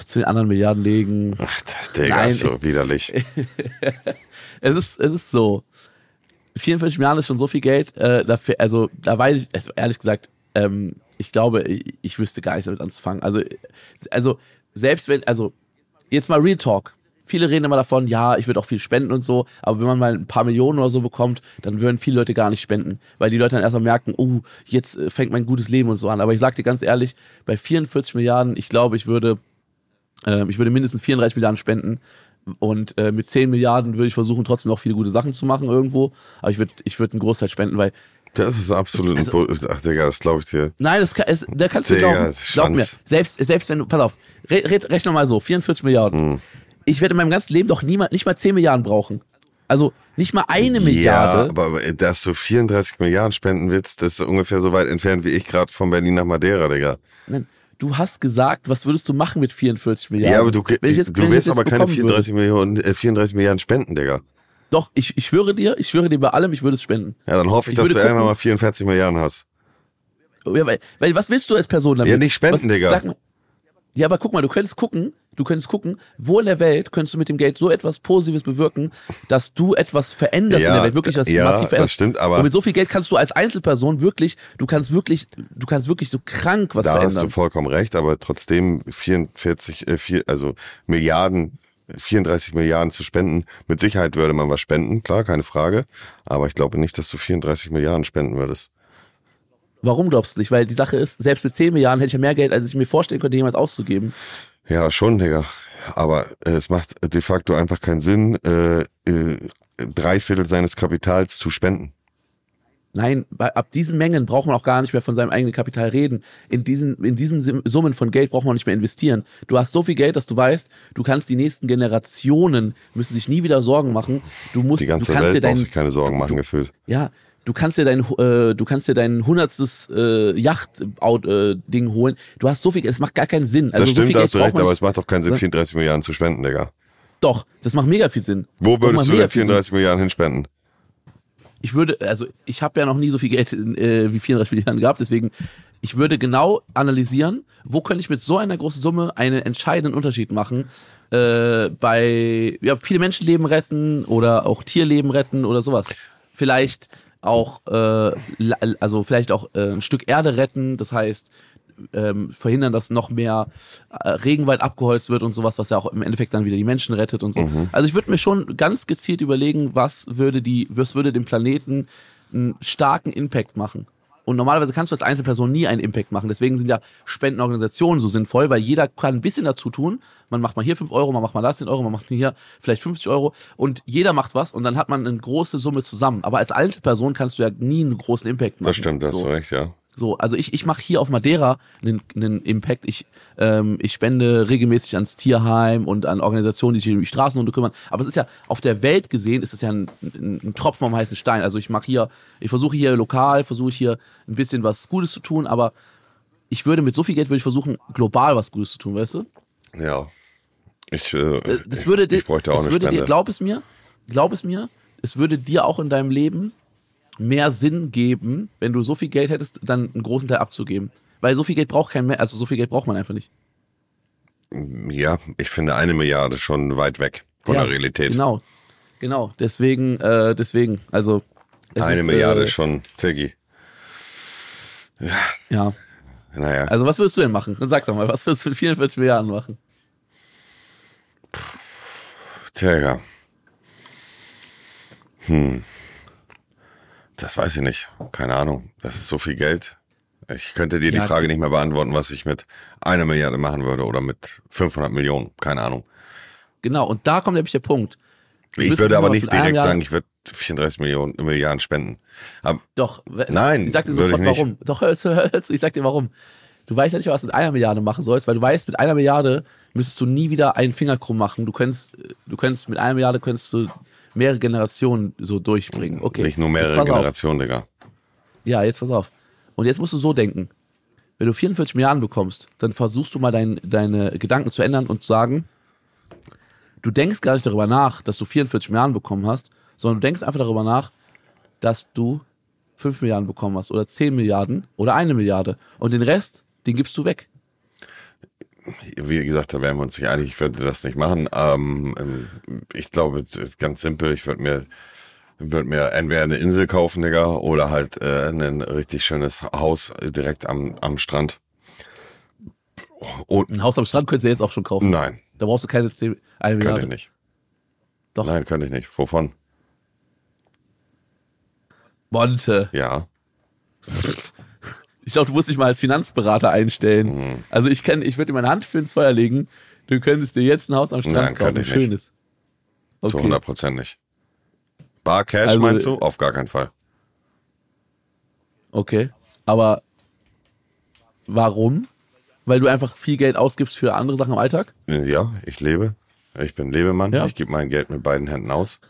Zu den anderen Milliarden legen. Ach, das Digga, ist so widerlich. Es ist, es ist so. 44 Milliarden ist schon so viel Geld. Äh, dafür, also da weiß ich, also ehrlich gesagt, ähm, ich glaube, ich, ich wüsste gar nicht damit anzufangen. Also, also selbst wenn, also jetzt mal Real Talk. Viele reden immer davon, ja, ich würde auch viel spenden und so, aber wenn man mal ein paar Millionen oder so bekommt, dann würden viele Leute gar nicht spenden, weil die Leute dann erstmal merken, oh, jetzt äh, fängt mein gutes Leben und so an. Aber ich sag dir ganz ehrlich, bei 44 Milliarden, ich glaube, ich würde, ähm, ich würde mindestens 34 Milliarden spenden und äh, mit 10 Milliarden würde ich versuchen, trotzdem noch viele gute Sachen zu machen irgendwo, aber ich würde, ich würde einen Großteil spenden, weil Das ist absolut ein Bull- Ach, Digga, das glaube ich dir. Nein, das kann, es, da kannst du Digga, glauben. Glaub mir. Selbst, selbst wenn du, pass auf, re, re, rechne mal so, 44 Milliarden. Hm. Ich werde in meinem ganzen Leben doch niemals, nicht mal 10 Milliarden brauchen. Also nicht mal eine Ja, Milliarde. aber, aber dass du 34 Milliarden spenden willst, das ist ungefähr so weit entfernt wie ich gerade von Berlin nach Madeira, Digga. Nein, du hast gesagt, was würdest du machen mit 44 Milliarden? Ja, aber du, jetzt- du jetzt aber keine bekommen würde. 34 Millionen, äh, 34 Milliarden spenden, Digga. Doch, ich, ich schwöre dir, ich schwöre dir bei allem, ich würde es spenden. Ja, dann hoffe ich, Ich dass du würde irgendwann gucken. mal 44 Milliarden hast. Ja, weil, weil was willst du als Person damit? Ja, nicht spenden, was, Digga. Sag mal. Ja, aber guck mal, du könntest gucken, du könntest gucken, wo in der Welt könntest du mit dem Geld so etwas Positives bewirken, dass du etwas veränderst Ja, in der Welt, wirklich was ja, massiv das veränderst. stimmt, aber- Und mit so viel Geld kannst du als Einzelperson wirklich, du kannst wirklich, du kannst wirklich so krank was Da hast du verändern. vollkommen recht, aber trotzdem 44, äh, vier, also Milliarden, 34 Milliarden zu spenden, mit Sicherheit würde man was spenden, klar, keine Frage. Aber ich glaube nicht, dass du 34 Milliarden spenden würdest. Warum glaubst du nicht? Weil die Sache ist, selbst mit 10 Milliarden hätte ich ja mehr Geld, als ich mir vorstellen könnte, jemals auszugeben. Ja, schon, Digga. Aber äh, es macht de facto einfach keinen Sinn, äh, äh, drei Viertel seines Kapitals zu spenden. Nein, ab diesen Mengen braucht man auch gar nicht mehr von seinem eigenen Kapital reden. In diesen, in diesen Summen von Geld braucht man nicht mehr investieren. Du hast so viel Geld, dass du weißt, du kannst die nächsten Generationen müssen sich nie wieder Sorgen machen. Du musst, Die ganze du kannst Welt dir dein, sich keine Sorgen machen, gefühlt. ja, du kannst dir dein, äh, du kannst dir dein hundertstes äh, Yacht-Ding holen. Du hast so viel, es macht gar keinen Sinn. Also das so stimmt, viel da hast du recht, aber es macht doch keinen Sinn, Ja. 34 Milliarden zu spenden, Digga. Doch, das macht mega viel Sinn. Wo würdest du denn viel Sinn. 34 Milliarden hinspenden? Ich würde, also ich habe ja noch nie so viel Geld äh, wie 34 Milliarden gehabt, deswegen ich würde genau analysieren, wo könnte ich mit so einer großen Summe einen entscheidenden Unterschied machen äh, bei ja, viele Menschenleben retten oder auch Tierleben retten oder sowas. Vielleicht auch äh, also vielleicht auch äh, ein Stück Erde retten, das heißt ähm, verhindern, dass noch mehr äh, Regenwald abgeholzt wird und sowas, was ja auch im Endeffekt dann wieder die Menschen rettet und so. Also ich würde mir schon ganz gezielt überlegen, was würde die, was würde dem Planeten einen starken Impact machen. Und normalerweise kannst du als Einzelperson nie einen Impact machen. Deswegen sind ja Spendenorganisationen so sinnvoll, weil jeder kann ein bisschen dazu tun. Man macht mal hier 5 Euro, man macht mal da 10 Euro, man macht hier vielleicht 50 Euro und jeder macht was und dann hat man eine große Summe zusammen. Aber als Einzelperson kannst du ja nie einen großen Impact machen. Das stimmt, da hast so. du recht, ja. So, also ich, ich mache hier auf Madeira einen, einen Impact. Ich, ähm, ich spende regelmäßig ans Tierheim und an Organisationen, die sich um die Straßenhunde kümmern. Aber es ist ja auf der Welt gesehen, ist es ja ein, ein, ein Tropfen am heißen Stein. Also ich mache hier, ich versuche hier lokal, versuche ich hier ein bisschen was Gutes zu tun, aber ich würde mit so viel Geld würde ich versuchen, global was Gutes zu tun, weißt du? Ja. Ich, äh, Das würde ich, dir, ich bräuchte auch das eine würde Spende. dir, glaub es mir, glaub es mir, es würde dir auch in deinem Leben mehr Sinn geben, wenn du so viel Geld hättest, dann einen großen Teil abzugeben. Weil so viel Geld braucht kein mehr, also so viel Geld braucht man einfach nicht. ja, ich finde eine Milliarde schon weit weg von ja, der Realität. Genau, genau. Deswegen, äh, deswegen, also es eine ist, Milliarde äh, schon, Tiggy. Ja. Naja, Also was würdest du denn machen? Dann sag doch mal, was würdest du mit 44 Milliarden machen? Tja. Hm. Das weiß ich nicht. Keine Ahnung. Das ist so viel Geld. Ich könnte dir die Ja. Frage nicht mehr beantworten, was ich mit einer Milliarde machen würde oder mit 500 Millionen. Keine Ahnung. Genau, und da kommt nämlich der Punkt. Du Ich würde aber nicht direkt sagen, ich würde 34 Millionen Milliarden spenden. Aber Doch, Nein, ich sag dir sofort warum. Doch, hör, hör, hör zu, ich sag dir warum. Du weißt ja nicht, was du mit einer Milliarde machen sollst, weil du weißt, mit einer Milliarde müsstest du nie wieder einen Finger krumm machen. Du könntest, du könntest mit einer Milliarde könntest du mehrere Generationen so durchbringen. Okay. nicht nur mehrere. Generationen, Digga. Ja, jetzt pass auf. Und jetzt musst du so denken. Wenn du 44 Milliarden bekommst, dann versuchst du mal dein, deine Gedanken zu ändern und zu sagen, du denkst gar nicht darüber nach, dass du 44 Milliarden bekommen hast, sondern du denkst einfach darüber nach, dass du 5 Milliarden bekommen hast oder 10 Milliarden oder eine Milliarde. Und den Rest, den gibst du weg. Wie gesagt, da wären wir uns nicht einig. Ich würde das nicht machen. Ähm, ähm, ich glaube, ganz simpel, ich würde mir würde mir entweder eine Insel kaufen, Digga, oder halt äh, ein richtig schönes Haus direkt am, am Strand. Und Ein Haus am Strand könntest du jetzt auch schon kaufen. nein, Da brauchst du keine 10, eine könnte Milliarde. ich nicht. Doch. Nein, könnte ich nicht. Wovon? Monte. Ja. Ich glaube, du musst dich mal als Finanzberater einstellen. Mhm. Also ich kann, ich würde dir meine Hand für ins Feuer legen. Du könntest dir jetzt ein Haus am Strand Nein, kaufen, ein schönes. Zu Okay. 100 Prozent nicht. Bar Cash Also, meinst du? Auf gar keinen Fall. Okay. Aber warum? Weil du einfach viel Geld ausgibst für andere Sachen im Alltag? Äh, Ja, ich lebe. Ich bin Lebemann. Ja. Ich gebe mein Geld mit beiden Händen aus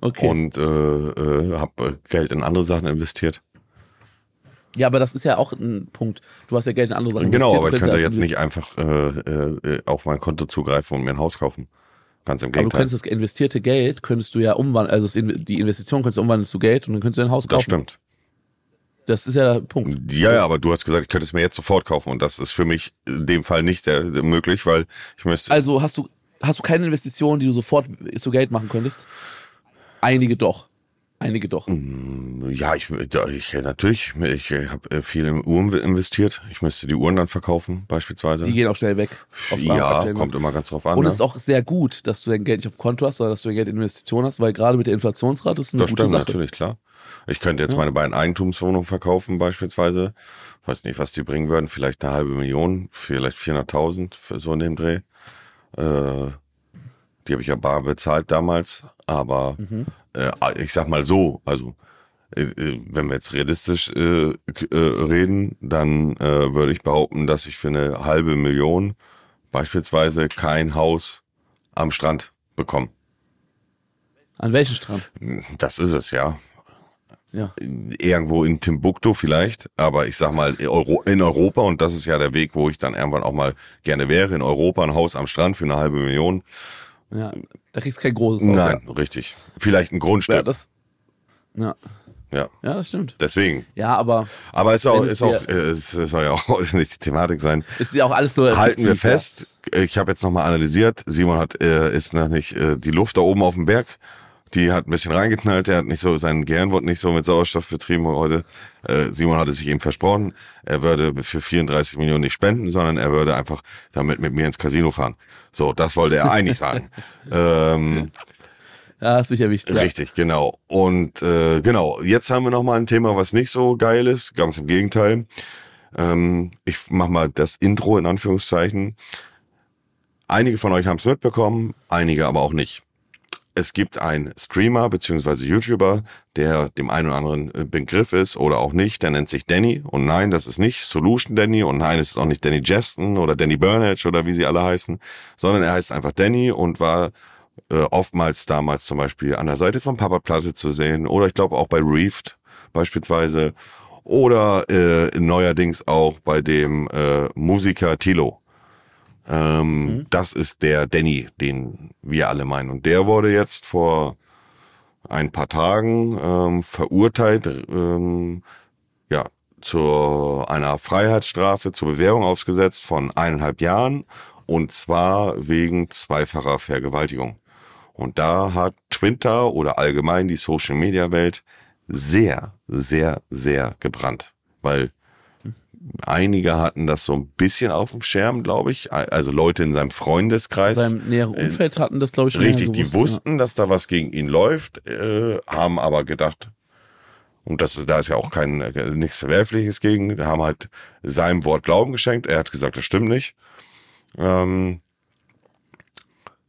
Okay. und äh, äh, habe Geld in andere Sachen investiert. Ja, aber das ist ja auch ein Punkt. Du hast ja Geld in andere Sachen Genau, aber ich könnte ja jetzt nicht einfach äh, äh, auf mein Konto zugreifen und mir ein Haus kaufen. Ganz im Aber du Gegenteil. könntest das investierte Geld, könntest du ja umwandeln, also das die Investition könntest du umwandeln zu Geld und dann könntest du ein Haus das kaufen. stimmt. Das ist ja der Punkt. Ja, ja, aber du hast gesagt, ich könnte es mir jetzt sofort kaufen und das ist für mich in dem Fall nicht der, der möglich, weil ich müsste. Also hast du, hast du keine Investition, die du sofort zu Geld machen könntest? Einige doch. Einige doch. ja, ich, ja, ich natürlich, ich habe viel in Uhren investiert. Ich müsste die Uhren dann verkaufen, beispielsweise. Die gehen auch schnell weg. ja, kommt immer ganz drauf an. Und ne? es ist auch sehr gut, dass du dein Geld nicht auf Konto hast, sondern dass du dein Geld in Investition hast, weil gerade mit der Inflationsrate ist es eine Das gute stimmt Sache. natürlich, klar. Ich könnte jetzt meine beiden Eigentumswohnungen verkaufen beispielsweise. Weiß nicht, was die bringen würden. Vielleicht eine halbe Million, vielleicht 400.000 für so in dem Dreh. Äh, die habe ich ja bar bezahlt damals. Aber Mhm. Äh, ich sag mal so, also äh, äh, wenn wir jetzt realistisch äh, äh, reden, dann äh, würde ich behaupten, dass ich für eine halbe Million beispielsweise kein Haus am Strand bekomme. An welchen Strand? Das ist es, ja. Ja. irgendwo in Timbuktu vielleicht, aber ich sag mal in Europa und das ist ja der Weg, wo ich dann irgendwann auch mal gerne wäre, in Europa ein Haus am Strand für eine halbe Million. Ja. Da kriegst du kein großes Haus. Nein, richtig. Vielleicht ein Ja, Grundstück. das, ja. Ja, ja, das stimmt. deswegen. Ja, aber Aber es, ist auch, ist auch, äh, es soll ja auch nicht die Thematik sein. ist ja auch alles nur. Halten wir fiktiv, ja. fest. Ich habe jetzt nochmal analysiert. Simon hat äh, ist noch nicht äh, die Luft da oben auf dem Berg. Die hat ein bisschen reingeknallt. Er hat nicht so sein Gehirn wurde nicht so mit Sauerstoff betrieben heute. Äh, Simon hatte sich eben versprochen, er würde für 34 Millionen nicht spenden, sondern er würde einfach damit mit mir ins Casino fahren. So, das wollte er eigentlich sagen. ähm, Ja, das ist mich erwischt. Ja. Richtig, genau. Und äh, genau, jetzt haben wir noch mal ein Thema, was nicht so geil ist. Ganz im Gegenteil. Ähm, ich mach mal das Intro in Anführungszeichen. Einige von euch haben es mitbekommen, einige aber auch nicht. Es gibt einen Streamer beziehungsweise YouTuber, der dem einen oder anderen äh, Begriff ist oder auch nicht. Der nennt sich Danny. Und nein, das ist nicht Solution Danny. Und nein, es ist auch nicht Danny Jeston oder Danny Burnage oder wie sie alle heißen, sondern er heißt einfach Danny und war äh, oftmals damals zum Beispiel an der Seite von Papa Platte zu sehen oder ich glaube auch bei Reefed beispielsweise oder äh, neuerdings auch bei dem äh, Musiker Tilo. Ähm, mhm. Das ist der Danny, den wir alle meinen. Und der wurde jetzt vor ein paar Tagen ähm, verurteilt, ähm, ja, zu einer Freiheitsstrafe, zur Bewährung ausgesetzt von eineinhalb Jahren und zwar wegen zweifacher Vergewaltigung. Und da hat Twitter oder allgemein die Social Media Welt sehr, sehr, sehr gebrannt, weil einige hatten das so ein bisschen auf dem Schirm, glaube ich. Also Leute in seinem Freundeskreis. In seinem näheren äh, Umfeld hatten das, glaube ich, schon Richtig, gewusst, die wussten, ja. dass da was gegen ihn läuft, äh, haben aber gedacht, und das, da ist ja auch kein äh, nichts Verwerfliches gegen, haben halt seinem Wort Glauben geschenkt. Er hat gesagt, das stimmt nicht. Ähm,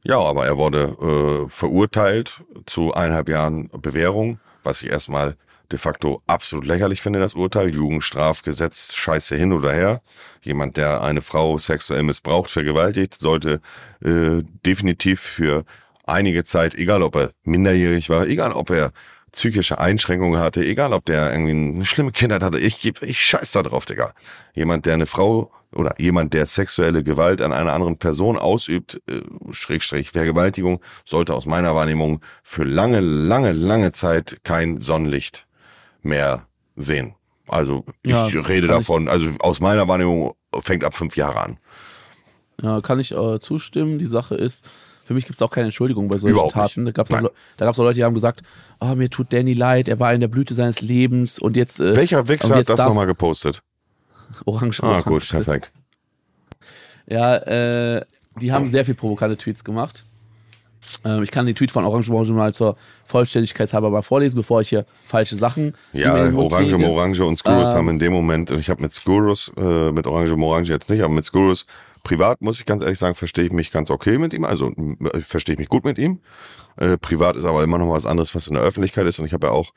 ja, aber er wurde äh, verurteilt zu eineinhalb Jahren Bewährung, was ich erstmal de facto absolut lächerlich finde, das Urteil. Jugendstrafgesetz, scheiße hin oder her. Jemand, der eine Frau sexuell missbraucht, vergewaltigt, sollte äh, definitiv für einige Zeit, egal ob er minderjährig war, egal ob er psychische Einschränkungen hatte, egal ob der irgendwie eine schlimme Kindheit hatte, ich gebe, ich scheiß da drauf, Digga. Jemand, der eine Frau oder jemand, der sexuelle Gewalt an einer anderen Person ausübt, äh, Schrägstrich Vergewaltigung, sollte aus meiner Wahrnehmung für lange, lange, lange Zeit kein Sonnenlicht mehr sehen. Also ich ja, rede davon, ich, also aus meiner Wahrnehmung fängt ab fünf Jahre an. Ja, kann ich äh, zustimmen. Die Sache ist, für mich gibt es auch keine Entschuldigung bei solchen Überhaupt Taten. Nicht. Da gab es auch, auch, Leute, die haben gesagt, oh, mir tut Danny leid, er war in der Blüte seines Lebens und jetzt. Äh, Welcher Wichser hat das, das nochmal gepostet? Orange. Ah, Orange. gut, perfekt. Ja, äh, die haben sehr viel provokante Tweets gemacht. Ähm, ich kann den Tweet von Orange Orange mal zur Vollständigkeit halber mal vorlesen, bevor ich hier falsche Sachen. Ja, Orange Orange und Skurrus äh, haben in dem Moment, ich habe mit Skurrus, äh, mit Orange Orange jetzt nicht, aber mit Skurrus privat muss ich ganz ehrlich sagen, verstehe ich mich ganz okay mit ihm, also äh, verstehe ich mich gut mit ihm. Äh, privat ist aber immer noch was anderes, was in der Öffentlichkeit ist und ich habe ja auch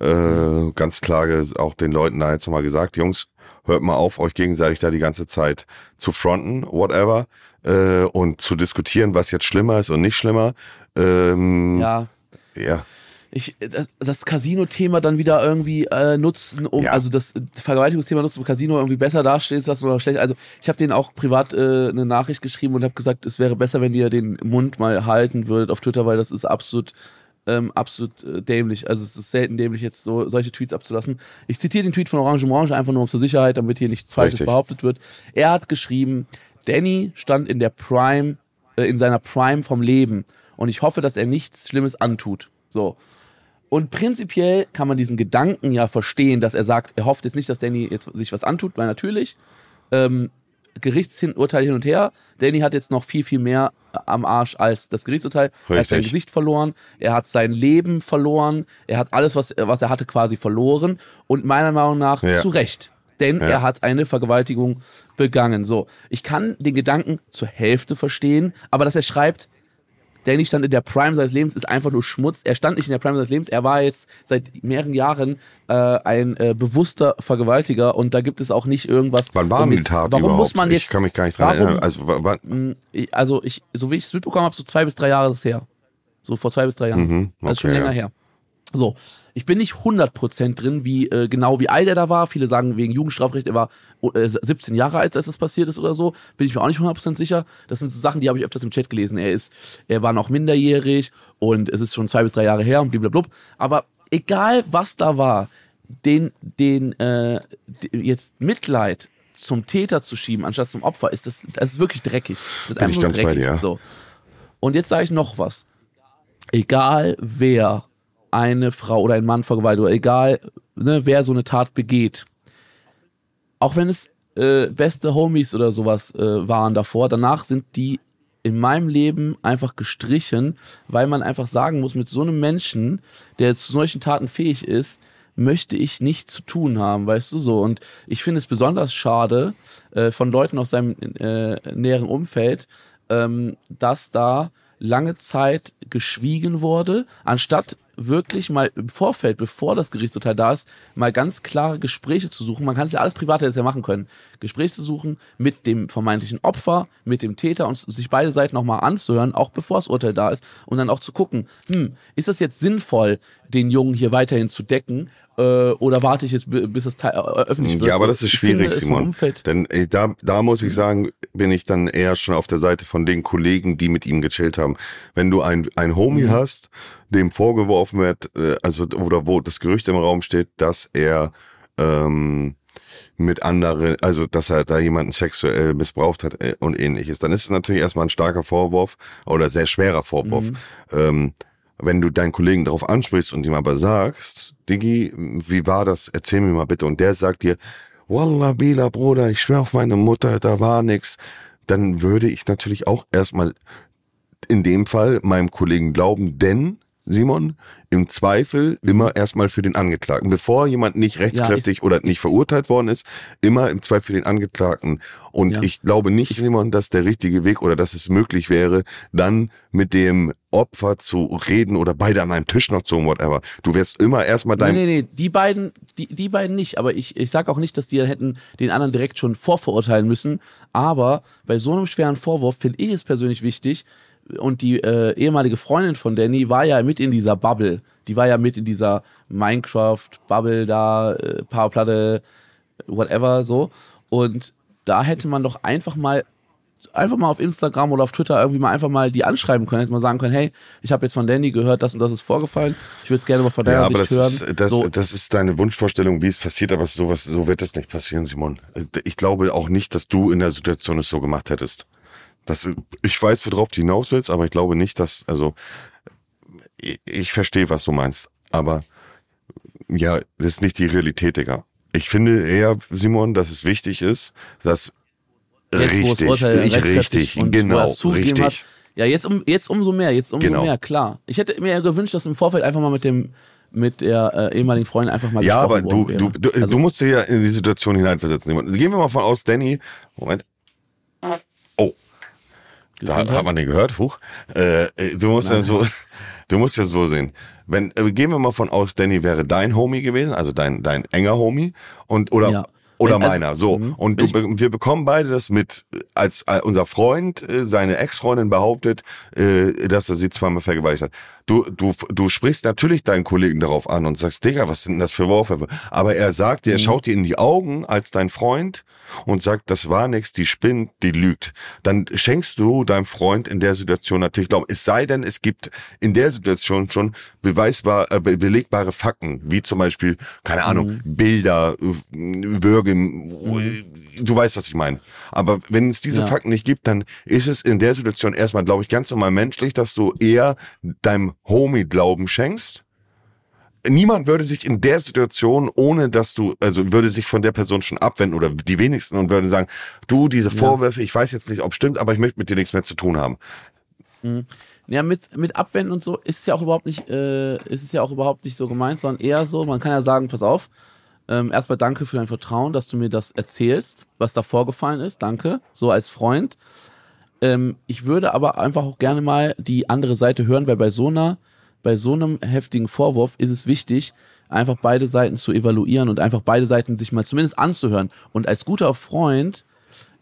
äh, ganz klar auch den Leuten da jetzt nochmal gesagt, Jungs, hört mal auf, euch gegenseitig da die ganze Zeit zu fronten, whatever äh, und zu diskutieren, was jetzt schlimmer ist und nicht schlimmer. Ähm, ja. Ja. Ich, das, Casino-Thema dann wieder irgendwie äh, nutzen, um, ja. also das Vergewaltigungsthema nutzen, um Casino irgendwie besser dastehen zu lassen oder schlecht. Also ich habe denen auch privat äh, eine Nachricht geschrieben und habe gesagt, es wäre besser, wenn ihr den Mund mal halten würdet auf Twitter, weil das ist absolut ähm, absolut äh, dämlich. Also es ist selten dämlich, jetzt so solche Tweets abzulassen. Ich zitiere den Tweet von Orange Orange einfach nur zur Sicherheit, damit hier nichts Falsches behauptet wird. Er hat geschrieben, Danny stand in der Prime, äh, in seiner Prime vom Leben. Und ich hoffe, dass er nichts Schlimmes antut. So. Und prinzipiell kann man diesen Gedanken ja verstehen, dass er sagt, er hofft jetzt nicht, dass Danny jetzt sich was antut, weil natürlich ähm, Gerichtsurteil hin und her. Danny hat jetzt noch viel, viel mehr am Arsch als das Gerichtsurteil. Richtig. Er hat sein Gesicht verloren, er hat sein Leben verloren, er hat alles, was, was er hatte, quasi verloren. Und meiner Meinung nach ja. zu Recht denn ja. er hat eine Vergewaltigung begangen. So, ich kann den Gedanken zur Hälfte verstehen, aber dass er schreibt, Danny stand in der Prime seines Lebens, ist einfach nur Schmutz. Er stand nicht in der Prime seines Lebens, er war jetzt seit mehreren Jahren äh, ein äh, bewusster Vergewaltiger und da gibt es auch nicht irgendwas. Wann war die Tat Warum überhaupt? muss man jetzt? Ich kann mich gar nicht dran warum, erinnern. Also, wann? also ich, so wie ich es mitbekommen habe, so zwei bis drei Jahre ist es her. So vor zwei bis drei Jahren. Mhm, okay, das ist schon länger ja. her. So, ich bin nicht 100% drin, wie äh, genau wie alt er da war. Viele sagen wegen Jugendstrafrecht, er war äh, 17 Jahre alt, als das passiert ist oder so. Bin ich mir auch nicht 100% sicher. Das sind so Sachen, die habe ich öfters im Chat gelesen. Er ist, er war noch minderjährig und es ist schon zwei bis drei Jahre her und blablabla. Aber egal was da war, den, den äh, jetzt Mitleid zum Täter zu schieben, anstatt zum Opfer, ist das, das ist wirklich dreckig. Das ist Bin einfach nur dreckig. Dir, ja. so. Und jetzt sage ich noch was. Egal wer eine Frau oder ein Mann vergewaltigt oder egal, ne, wer so eine Tat begeht. Auch wenn es äh, beste Homies oder sowas äh, waren davor, danach sind die in meinem Leben einfach gestrichen, weil man einfach sagen muss, mit so einem Menschen, der zu solchen Taten fähig ist, möchte ich nicht zu tun haben, weißt du so. Und ich finde es besonders schade äh, von Leuten aus seinem äh, näheren Umfeld, ähm, dass da lange Zeit geschwiegen wurde, anstatt wirklich mal im Vorfeld, bevor das Gerichtsurteil da ist, mal ganz klare Gespräche zu suchen. Man kann es ja alles privat jetzt ja machen können. Gespräche zu suchen mit dem vermeintlichen Opfer, mit dem Täter und sich beide Seiten nochmal anzuhören, auch bevor das Urteil da ist und dann auch zu gucken, hm, ist das jetzt sinnvoll, den Jungen hier weiterhin zu decken oder warte ich jetzt, bis das Teil, äh, öffentlich wird? Ja, aber das ist schwierig, Simon. Denn äh, da, da muss ich sagen, bin ich dann eher schon auf der Seite von den Kollegen, die mit ihm gechillt haben. Wenn du ein, ein Homie mhm. hast, dem vorgeworfen wird, äh, also oder wo das Gerücht im Raum steht, dass er ähm, mit anderen, also dass er da jemanden sexuell missbraucht hat äh, und ähnliches, dann ist es natürlich erstmal ein starker Vorwurf oder sehr schwerer Vorwurf. Mhm. Ähm, wenn du deinen Kollegen darauf ansprichst und ihm aber sagst, Diggi, wie war das? Erzähl mir mal bitte. Und der sagt dir, Wallah, Bila, Bruder, ich schwör auf meine Mutter, da war nix. Dann würde ich natürlich auch erstmal in dem Fall meinem Kollegen glauben, denn Simon, im Zweifel immer erstmal für den Angeklagten. Bevor jemand nicht rechtskräftig ja, oder nicht verurteilt worden ist, immer im Zweifel für den Angeklagten. Und ja. ich glaube nicht, Simon, dass der richtige Weg oder dass es möglich wäre, dann mit dem Opfer zu reden oder beide an einem Tisch noch zu whatever. Du wirst immer erstmal dein. Nee, nee, nee, die beiden, die, die beiden nicht. Aber ich, ich sag auch nicht, dass die hätten den anderen direkt schon vorverurteilen müssen. Aber bei so einem schweren Vorwurf finde ich es persönlich wichtig, und die äh, ehemalige Freundin von Danny war ja mit in dieser Bubble. Die war ja mit in dieser Minecraft-Bubble da, äh, Powerplatte, whatever, so. Und da hätte man doch einfach mal einfach mal auf Instagram oder auf Twitter irgendwie mal einfach mal die anschreiben können, hätte man sagen können, hey, ich habe jetzt von Danny gehört, das und das ist vorgefallen. Ich würde es gerne mal von deiner ja, Sicht das hören. Ist, das, so. das ist deine Wunschvorstellung, wie es passiert, aber sowas, so wird es nicht passieren, Simon. Ich glaube auch nicht, dass du in der Situation es so gemacht hättest. Das, ich weiß, worauf du hinaus willst, aber ich glaube nicht, dass, also, ich, ich verstehe, was du meinst, aber ja, das ist nicht die Realität, Digga. Ich finde eher, Simon, dass es wichtig ist, dass jetzt, richtig, ich, richtig, genau, richtig. Hat, ja, jetzt um jetzt umso mehr, jetzt umso genau. mehr, klar. Ich hätte mir ja gewünscht, dass im Vorfeld einfach mal mit dem mit der äh, ehemaligen Freundin einfach mal Ja, aber du, du, du, also, du musst dir ja in die Situation hineinversetzen. Gehen wir mal von aus, Danny. Moment. Da hat, hat man den gehört, Fuch. Äh, äh, du musst Nein. ja so, du musst ja so sehen. Wenn äh, gehen wir mal von aus, Danny wäre dein Homie gewesen, also dein dein enger Homie und oder ja. oder also, meiner. So mh, und du, wir bekommen beide das mit, als äh, unser Freund äh, seine Ex-Freundin behauptet, äh, dass er sie zweimal vergewaltigt hat. Du, du, du sprichst natürlich deinen Kollegen darauf an und sagst, Digga, was sind denn das für Vorwürfe? Aber er sagt dir, er mhm. schaut dir in die Augen als dein Freund und sagt, das war nix, die spinnt, die lügt. Dann schenkst du deinem Freund in der Situation natürlich Glauben. Es sei denn, es gibt in der Situation schon beweisbar, äh, belegbare Fakten, wie zum Beispiel, keine Ahnung, mhm. Bilder, Würge, mhm. du weißt, was ich meine. Aber wenn es diese ja. Fakten nicht gibt, dann ist es in der Situation erstmal, glaube ich, ganz normal menschlich, dass du eher deinem Homie Glauben schenkst. Niemand würde sich in der Situation, ohne dass du, also würde sich von der Person schon abwenden oder die wenigsten und würden sagen, du, diese Vorwürfe, ja. ich weiß jetzt nicht, ob stimmt, aber ich möchte mit dir nichts mehr zu tun haben. Mhm. Ja, mit, mit Abwenden und so ist es ja auch überhaupt nicht, äh, ist es ja auch überhaupt nicht so gemeint, sondern eher so, man kann ja sagen, pass auf, ähm, erstmal danke für dein Vertrauen, dass du mir das erzählst, was da vorgefallen ist. Danke, so als Freund. Ähm, ich würde aber einfach auch gerne mal die andere Seite hören, weil bei so einer, bei so einem heftigen Vorwurf ist es wichtig, einfach beide Seiten zu evaluieren und einfach beide Seiten sich mal zumindest anzuhören. Und als guter Freund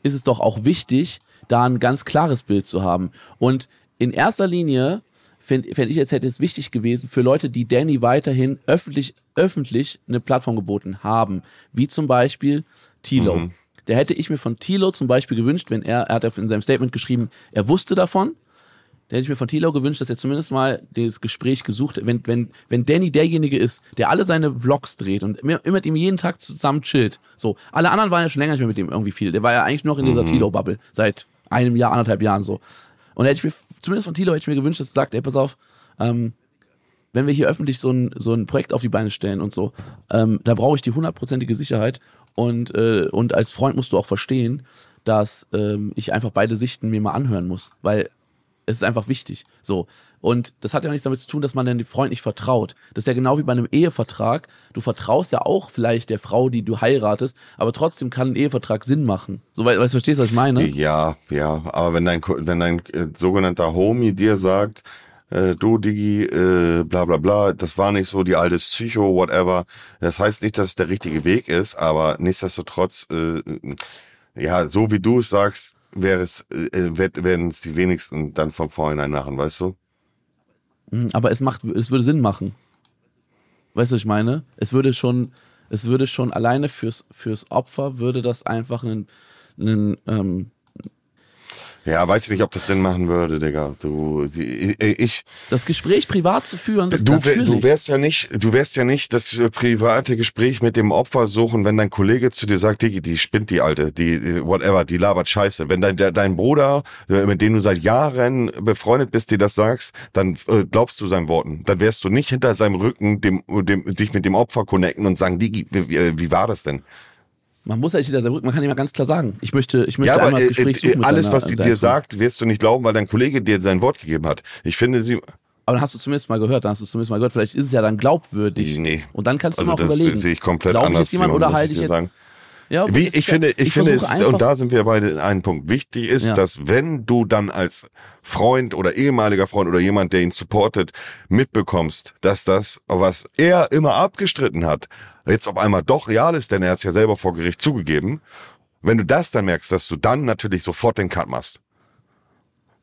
ist es doch auch wichtig, da ein ganz klares Bild zu haben. Und in erster Linie fände fänd ich jetzt hätte es wichtig gewesen für Leute, die Danny weiterhin öffentlich, öffentlich eine Plattform geboten haben, wie zum Beispiel Tilo. Mhm. Der hätte ich mir von Tilo zum Beispiel gewünscht, wenn er, er hat in seinem Statement geschrieben, er wusste davon. Da hätte ich mir von Tilo gewünscht, dass er zumindest mal das Gespräch gesucht, wenn, wenn, wenn Danny derjenige ist, der alle seine Vlogs dreht und immer mit ihm jeden Tag zusammen chillt. So, alle anderen waren ja schon länger nicht mehr mit ihm irgendwie viel. Der war ja eigentlich noch in dieser mhm. Tilo-Bubble seit einem Jahr, anderthalb Jahren so. Und da hätte ich mir, zumindest von Tilo hätte ich mir gewünscht, dass er sagt, ey, pass auf, ähm, wenn wir hier öffentlich so ein, so ein Projekt auf die Beine stellen und so, ähm, da brauche ich die hundertprozentige Sicherheit und, äh, und als Freund musst du auch verstehen, dass ähm, ich einfach beide Sichten mir mal anhören muss, weil es ist einfach wichtig. So. Und das hat ja nichts damit zu tun, dass man dem Freund nicht vertraut. Das ist ja genau wie bei einem Ehevertrag. Du vertraust ja auch vielleicht der Frau, die du heiratest, aber trotzdem kann ein Ehevertrag Sinn machen. So, weißt du, verstehst, was ich meine? Ja, ja. Aber wenn dein, wenn dein äh, sogenannter Homie dir sagt, äh, du Digi, äh, bla bla bla, das war nicht so die alte Psycho, whatever. Das heißt nicht, dass es der richtige Weg ist, aber nichtsdestotrotz, äh, ja, so wie du es sagst, wäre es, äh, werden es die wenigsten dann von vornherein machen, weißt du? Mhm, aber es macht, es würde Sinn machen. Weißt du, was ich meine? Es würde schon, es würde schon alleine fürs, fürs Opfer würde das einfach einen, einen ähm, ja, weiß ich nicht, ob das Sinn machen würde, Digga. Du, die, ich. Das Gespräch privat zu führen, das du, natürlich. du wärst ja nicht, du wärst ja nicht das private Gespräch mit dem Opfer suchen, wenn dein Kollege zu dir sagt, Digi, die spinnt die Alte, die, whatever, die labert Scheiße. Wenn dein, dein Bruder, äh, mit dem du seit Jahren befreundet bist, dir das sagst, dann äh, glaubst du seinen Worten. Dann wärst du nicht hinter seinem Rücken dem, dem, dich mit dem Opfer connecten und sagen, Digi, wie, wie war das denn? Man muss eigentlich wieder man kann immer ganz klar sagen, ich möchte, ich möchte ja, einmal das äh, Gespräch suchen. Alles, deiner, was sie dir sagt, wirst du nicht glauben, weil dein Kollege dir sein Wort gegeben hat. Ich finde sie. Aber dann hast du zumindest mal gehört, dann hast du zumindest mal gehört, vielleicht ist es ja dann glaubwürdig. Nee. Und dann kannst du also mal auch überlegen. Das sehe ich komplett Glaube ich jetzt jemand oder halte ich jetzt. Sagen. Ja, Wie, ich finde, ich, ich finde es, und da sind wir beide in einem Punkt. Wichtig ist, ja. dass wenn du dann als Freund oder ehemaliger Freund oder jemand, der ihn supportet, mitbekommst, dass das, was er immer abgestritten hat, jetzt auf einmal doch real ist, denn er hat es ja selber vor Gericht zugegeben. Wenn du das dann merkst, dass du dann natürlich sofort den Cut machst.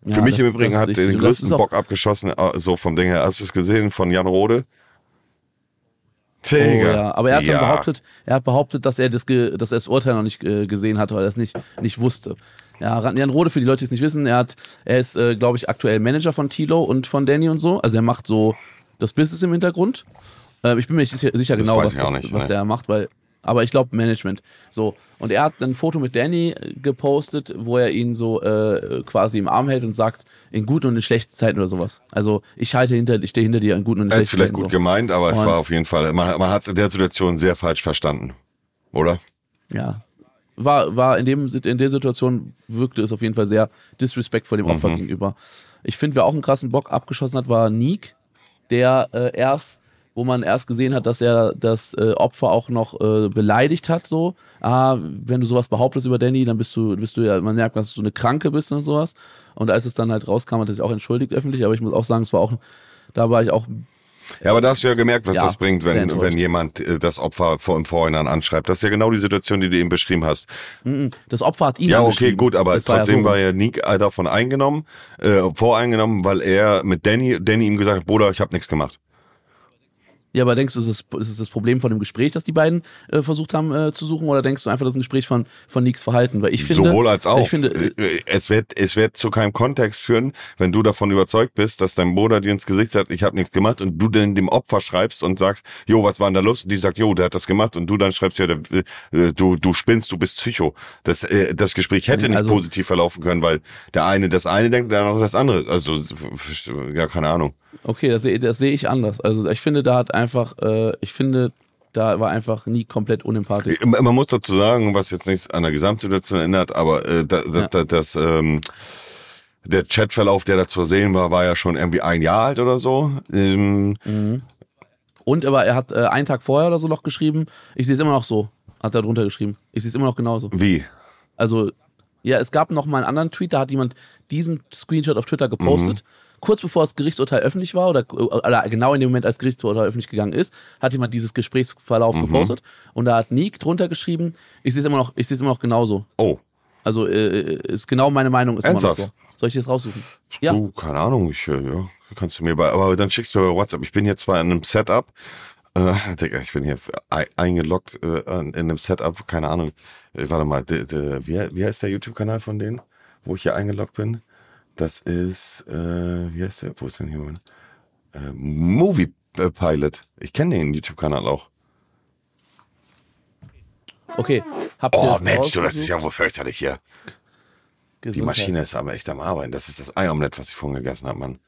Ja, Für mich das, im Übrigen hat den größten Bock abgeschossen, äh, so vom Ding her. Hast du es gesehen von Jan Rode? Digga. Oh, ja. Aber er hat ja. dann behauptet, er hat behauptet, dass er das, dass er das Urteil noch nicht äh, gesehen hat, weil er es nicht, nicht wusste. Ja, Jan Rode, für die Leute, die es nicht wissen, er hat, er ist, äh, glaube ich, aktuell Manager von Tilo und von Danny und so. Also er macht so das Business im Hintergrund. Äh, ich bin mir nicht sicher, sicher genau, was, das, was ne? der macht, weil aber ich glaube Management. So. Und er hat ein Foto mit Danny äh, gepostet, wo er ihn so äh, quasi im Arm hält und sagt, in guten und in schlechten Zeiten oder sowas. Also ich halte hinter, ich stehe hinter dir in guten und in schlechten Zeiten. Vielleicht gut so. gemeint, aber und es war auf jeden Fall, man, man hat es in der Situation sehr falsch verstanden. Oder? Ja. War, war in, dem, in der Situation wirkte es auf jeden Fall sehr disrespectful dem Opfer mhm. gegenüber. Ich finde, wer auch einen krassen Bock abgeschossen hat, war Neek, der äh, erst wo man erst gesehen hat, dass er das äh, Opfer auch noch äh, beleidigt hat, so, ah, wenn du sowas behauptest über Danny, dann bist du, bist du ja, man merkt, dass du eine Kranke bist und sowas. Und als es dann halt rauskam, hat er sich auch entschuldigt öffentlich, aber ich muss auch sagen, es war auch, da war ich auch ja, aber da hast du ja gemerkt, was ja, das bringt, wenn, wenn jemand äh, das Opfer vor, im Vorhinein anschreibt. Das ist ja genau die Situation, die du eben beschrieben hast. Das Opfer hat ihn Ja, okay, gut, aber das trotzdem war ja, so. war ja Nick davon eingenommen, äh, voreingenommen, weil er mit Danny, Danny ihm gesagt hat, Bruder, ich habe nichts gemacht. Ja, aber denkst du, ist es, ist es das Problem von dem Gespräch, das die beiden äh, versucht haben äh, zu suchen, oder denkst du einfach, das ist ein Gespräch von, von Nix Verhalten? Weil ich finde. Sowohl als auch. Ich finde, äh, es wird, es wird zu keinem Kontext führen, wenn du davon überzeugt bist, dass dein Bruder dir ins Gesicht sagt, ich habe nichts gemacht, und du dann dem Opfer schreibst und sagst, jo, was war denn da los? Und die sagt, jo, der hat das gemacht, und du dann schreibst, ja, der, äh, du, du spinnst, du bist Psycho. Das, äh, das Gespräch hätte nicht also, positiv verlaufen können, weil der eine das eine denkt, der andere das andere. Also, ja, keine Ahnung. Okay, das sehe das seh ich anders. Also ich finde, da hat einfach, äh, ich finde, da war einfach nie komplett unempathisch. Man muss dazu sagen, was jetzt nichts an der Gesamtsituation ändert, aber äh, da, ja. das, das ähm, der Chatverlauf, der da zu sehen war, war ja schon irgendwie ein Jahr alt oder so. Ähm, mhm. Und aber er hat äh, einen Tag vorher oder so noch geschrieben, ich sehe es immer noch so, hat er drunter geschrieben. Ich sehe es immer noch genauso. Wie? Also, ja, es gab noch mal einen anderen Tweet, da hat jemand diesen Screenshot auf Twitter gepostet. Mhm kurz bevor das Gerichtsurteil öffentlich war oder, oder genau in dem Moment, als das Gerichtsurteil öffentlich gegangen ist, hat jemand dieses Gesprächsverlauf mhm. gepostet und da hat Nick drunter geschrieben, ich sehe es immer noch, ich sehe es immer noch genauso. Oh. Also äh, ist genau meine Meinung ist Ernsthaft? immer noch so. Soll ich jetzt raussuchen? Ja. Du, keine Ahnung, ich äh, ja, kannst du mir bei, aber dann schickst du mir bei WhatsApp. Ich bin jetzt zwar in einem Setup, äh, Digga, ich bin hier eingeloggt äh, in einem Setup, keine Ahnung. Äh, warte mal, de, de, wie, wie heißt der YouTube-Kanal von denen, wo ich hier eingeloggt bin? Das ist, äh, wie heißt der? Wo ist denn hier mein? Äh, Movie Pilot. Ich kenne den YouTube-Kanal auch. Okay. Habt oh Mensch, du, das ist ja wohl fürchterlich hier. Gesundheit. Die Maschine ist aber echt am Arbeiten. Das ist das Eiomelett, was ich vorhin gegessen habe, Mann.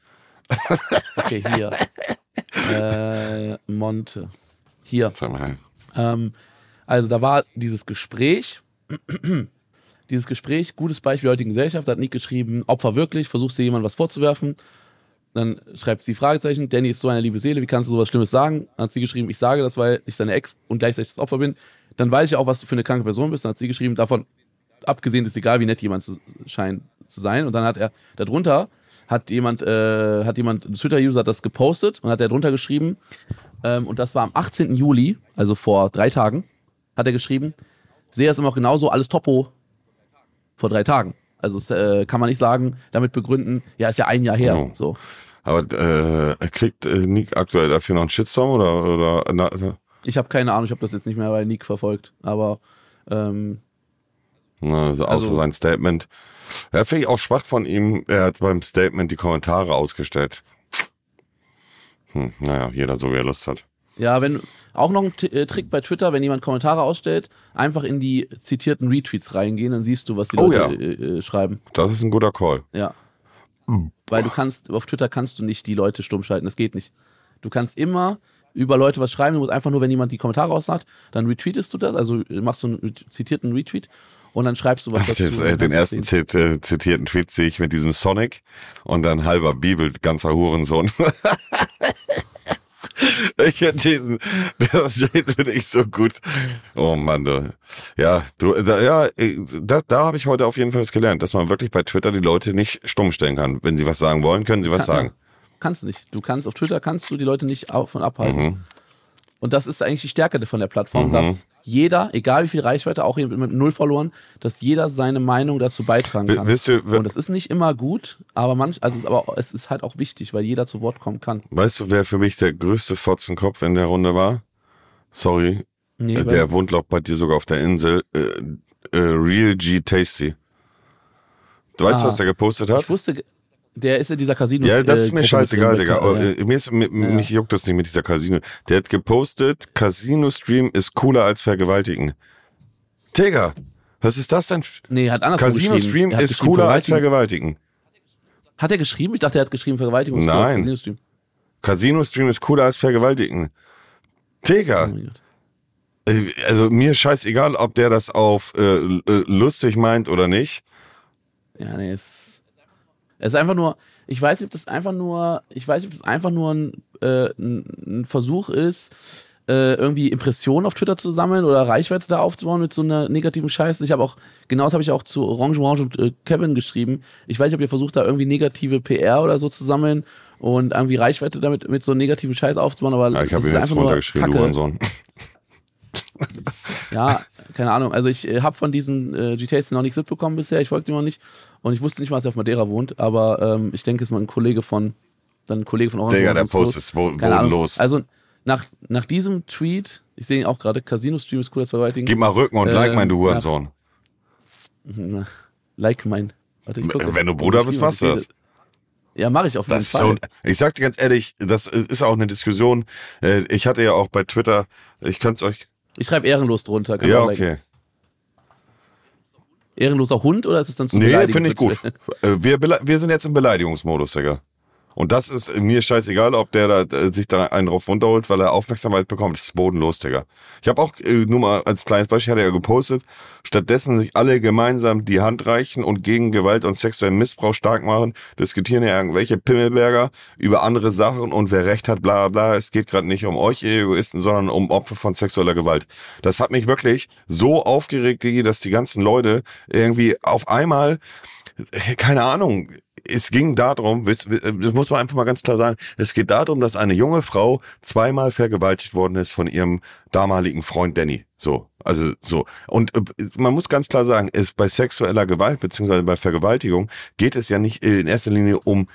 okay, hier. äh, Monte. Hier. Ähm, also da war dieses Gespräch dieses Gespräch, gutes Beispiel heutigen Gesellschaft, hat Nick geschrieben, Opfer wirklich, versuchst dir jemand was vorzuwerfen. Dann schreibt sie Fragezeichen, Danny ist so eine liebe Seele, wie kannst du sowas Schlimmes sagen? Dann hat sie geschrieben, ich sage das, weil ich deine Ex und gleichzeitig das Opfer bin. Dann weiß ich auch, was du für eine kranke Person bist. Dann hat sie geschrieben, davon abgesehen ist egal, wie nett jemand zu, scheint zu sein. Und dann hat er darunter hat jemand, äh, hat jemand, ein Twitter-User hat das gepostet und hat er drunter geschrieben, ähm, und das war am 18. Juli, also vor drei Tagen, hat er geschrieben, sehe es immer auch genauso, alles Topo vor drei Tagen. Also das, äh, kann man nicht sagen, damit begründen, ja, ist ja ein Jahr her. Oh. So. Aber äh, kriegt äh, Nick aktuell dafür noch einen Shitstorm oder oder na, also, Ich habe keine Ahnung, ich habe das jetzt nicht mehr bei Nick verfolgt, aber ähm, na, also außer Also- sein Statement. Ja, finde ich auch schwach von ihm. Er hat beim Statement die Kommentare ausgestellt. Hm, naja, jeder so wie er Lust hat. Ja, wenn auch noch ein T äh, Trick bei Twitter, wenn jemand Kommentare ausstellt, einfach in die zitierten Retweets reingehen, dann siehst du, was die Oh Leute ja. äh, äh, schreiben. Das ist ein guter Call. Ja. Weil du kannst, auf Twitter kannst du nicht die Leute stumm schalten, das geht nicht. Du kannst immer über Leute was schreiben, du musst einfach nur, wenn jemand die Kommentare aussagt, dann retweetest du das, also machst du einen zitierten Retweet und dann schreibst du was dazu. Das, äh, den ersten zit, äh, zitierten Tweet sehe ich mit diesem Sonic und dann halber Bibel, ganzer Hurensohn. ich hätte diesen, das finde ich so gut. Oh Mann, du. Ja, du, da, ja, äh, da, da habe ich heute auf jeden Fall was gelernt, dass man wirklich bei Twitter die Leute nicht stumm stellen kann. Wenn sie was sagen wollen, können sie was Ja, sagen. Kannst du nicht. Du kannst, auf Twitter kannst du die Leute nicht auf- von abhalten. Mhm. Und das ist eigentlich die Stärke von der Plattform, dass jeder, egal wie viel Reichweite, auch mit, mit null Followern, dass jeder seine Meinung dazu beitragen kann. wisst ihr, Und das ist nicht immer gut, aber manch, also es ist aber es ist halt auch wichtig, weil jeder zu Wort kommen kann. Weißt du, wer für mich der größte Fotzenkopf in der Runde war? Sorry, Nee, äh, der wohnt bei dir sogar auf der Insel. Äh, äh, Real G Tasty. Du weißt, Ah. was der gepostet hat? ich wusste, der ist in dieser Casino. Ja, das ist mir scheißegal, Digga. drin, Oh, äh, Mir ist, mi- mich juckt das nicht mit dieser Casino. Der hat gepostet, Casino-Stream ist cooler als Vergewaltigen. Digga, was ist das denn? Nee, hat geschrieben. Casino-Stream ist cooler als Vergewaltigen. Hat er geschrieben? Ich dachte, er hat geschrieben Vergewaltigung. ist Nein. Casino-Stream. Casino-Stream ist cooler als Vergewaltigen. Digga, Oh äh, also mir scheißegal, ob der das auf äh, äh, lustig meint oder nicht. Ja, nee, es, es ist einfach nur, ich weiß nicht, ob das einfach nur, ich weiß nicht, ob das einfach nur ein, äh, ein, Versuch ist, äh, irgendwie Impressionen auf Twitter zu sammeln oder Reichweite da aufzubauen mit so einer negativen Scheiße. Ich habe auch, genau das habe ich auch zu Orange Orange und äh, Kevin geschrieben. Ich weiß nicht, ob ihr versucht, da irgendwie negative PR oder so zu sammeln und irgendwie Reichweite damit mit so negativen Scheiß aufzubauen, aber Ja, ich habe ist jetzt runtergeschrieben, du. Ja, keine Ahnung. Also ich äh, habe von diesen äh, GTAs noch nichts mitbekommen bisher. Ich folgte ihm noch nicht. Und ich wusste nicht mal, dass er auf Madeira wohnt. Aber ähm, ich denke, es ist mal ein Kollege von, dann ein Kollege von Orange. Digga, der. Post ist bodenlos. Also nach, nach diesem Tweet, ich sehe ihn auch gerade, Casino-Stream ist cool, das Verwaltigen. Gib mal Rücken und like Ähm, mein, du. Hurensohn. like mein. Warte, ich gucke. Wenn du Bruder bist, machst du das. Ja, mache ich auf jeden Das Fall. so, ich sag dir ganz ehrlich, das ist auch eine Diskussion. Äh, Ich hatte ja auch bei Twitter, ich kann es euch. ich schreibe ehrenlos drunter. Ja, okay. Ehrenloser Hund oder ist es dann zu Nee, finde ich gut. Äh, Wir, wir sind jetzt im Beleidigungsmodus, Digga. Und das ist mir scheißegal, ob der da äh, sich da einen drauf runterholt, weil er Aufmerksamkeit bekommt. Das ist bodenlos, Digga. Ich habe auch äh, nur mal als kleines Beispiel hat er ja gepostet, stattdessen sich alle gemeinsam die Hand reichen und gegen Gewalt und sexuellen Missbrauch stark machen, diskutieren ja irgendwelche Pimmelberger über andere Sachen und wer recht hat, bla bla. Es geht gerade nicht um euch, Egoisten, sondern um Opfer von sexueller Gewalt. Das hat mich wirklich so aufgeregt, Digi, dass die ganzen Leute irgendwie auf einmal keine Ahnung. Es ging darum, wisst- das muss man einfach mal ganz klar sagen, es geht darum, dass eine junge Frau zweimal vergewaltigt worden ist von ihrem damaligen Freund Danny. So, also so. Und äh, man muss ganz klar sagen, es bei sexueller Gewalt beziehungsweise bei Vergewaltigung geht es ja nicht in erster Linie um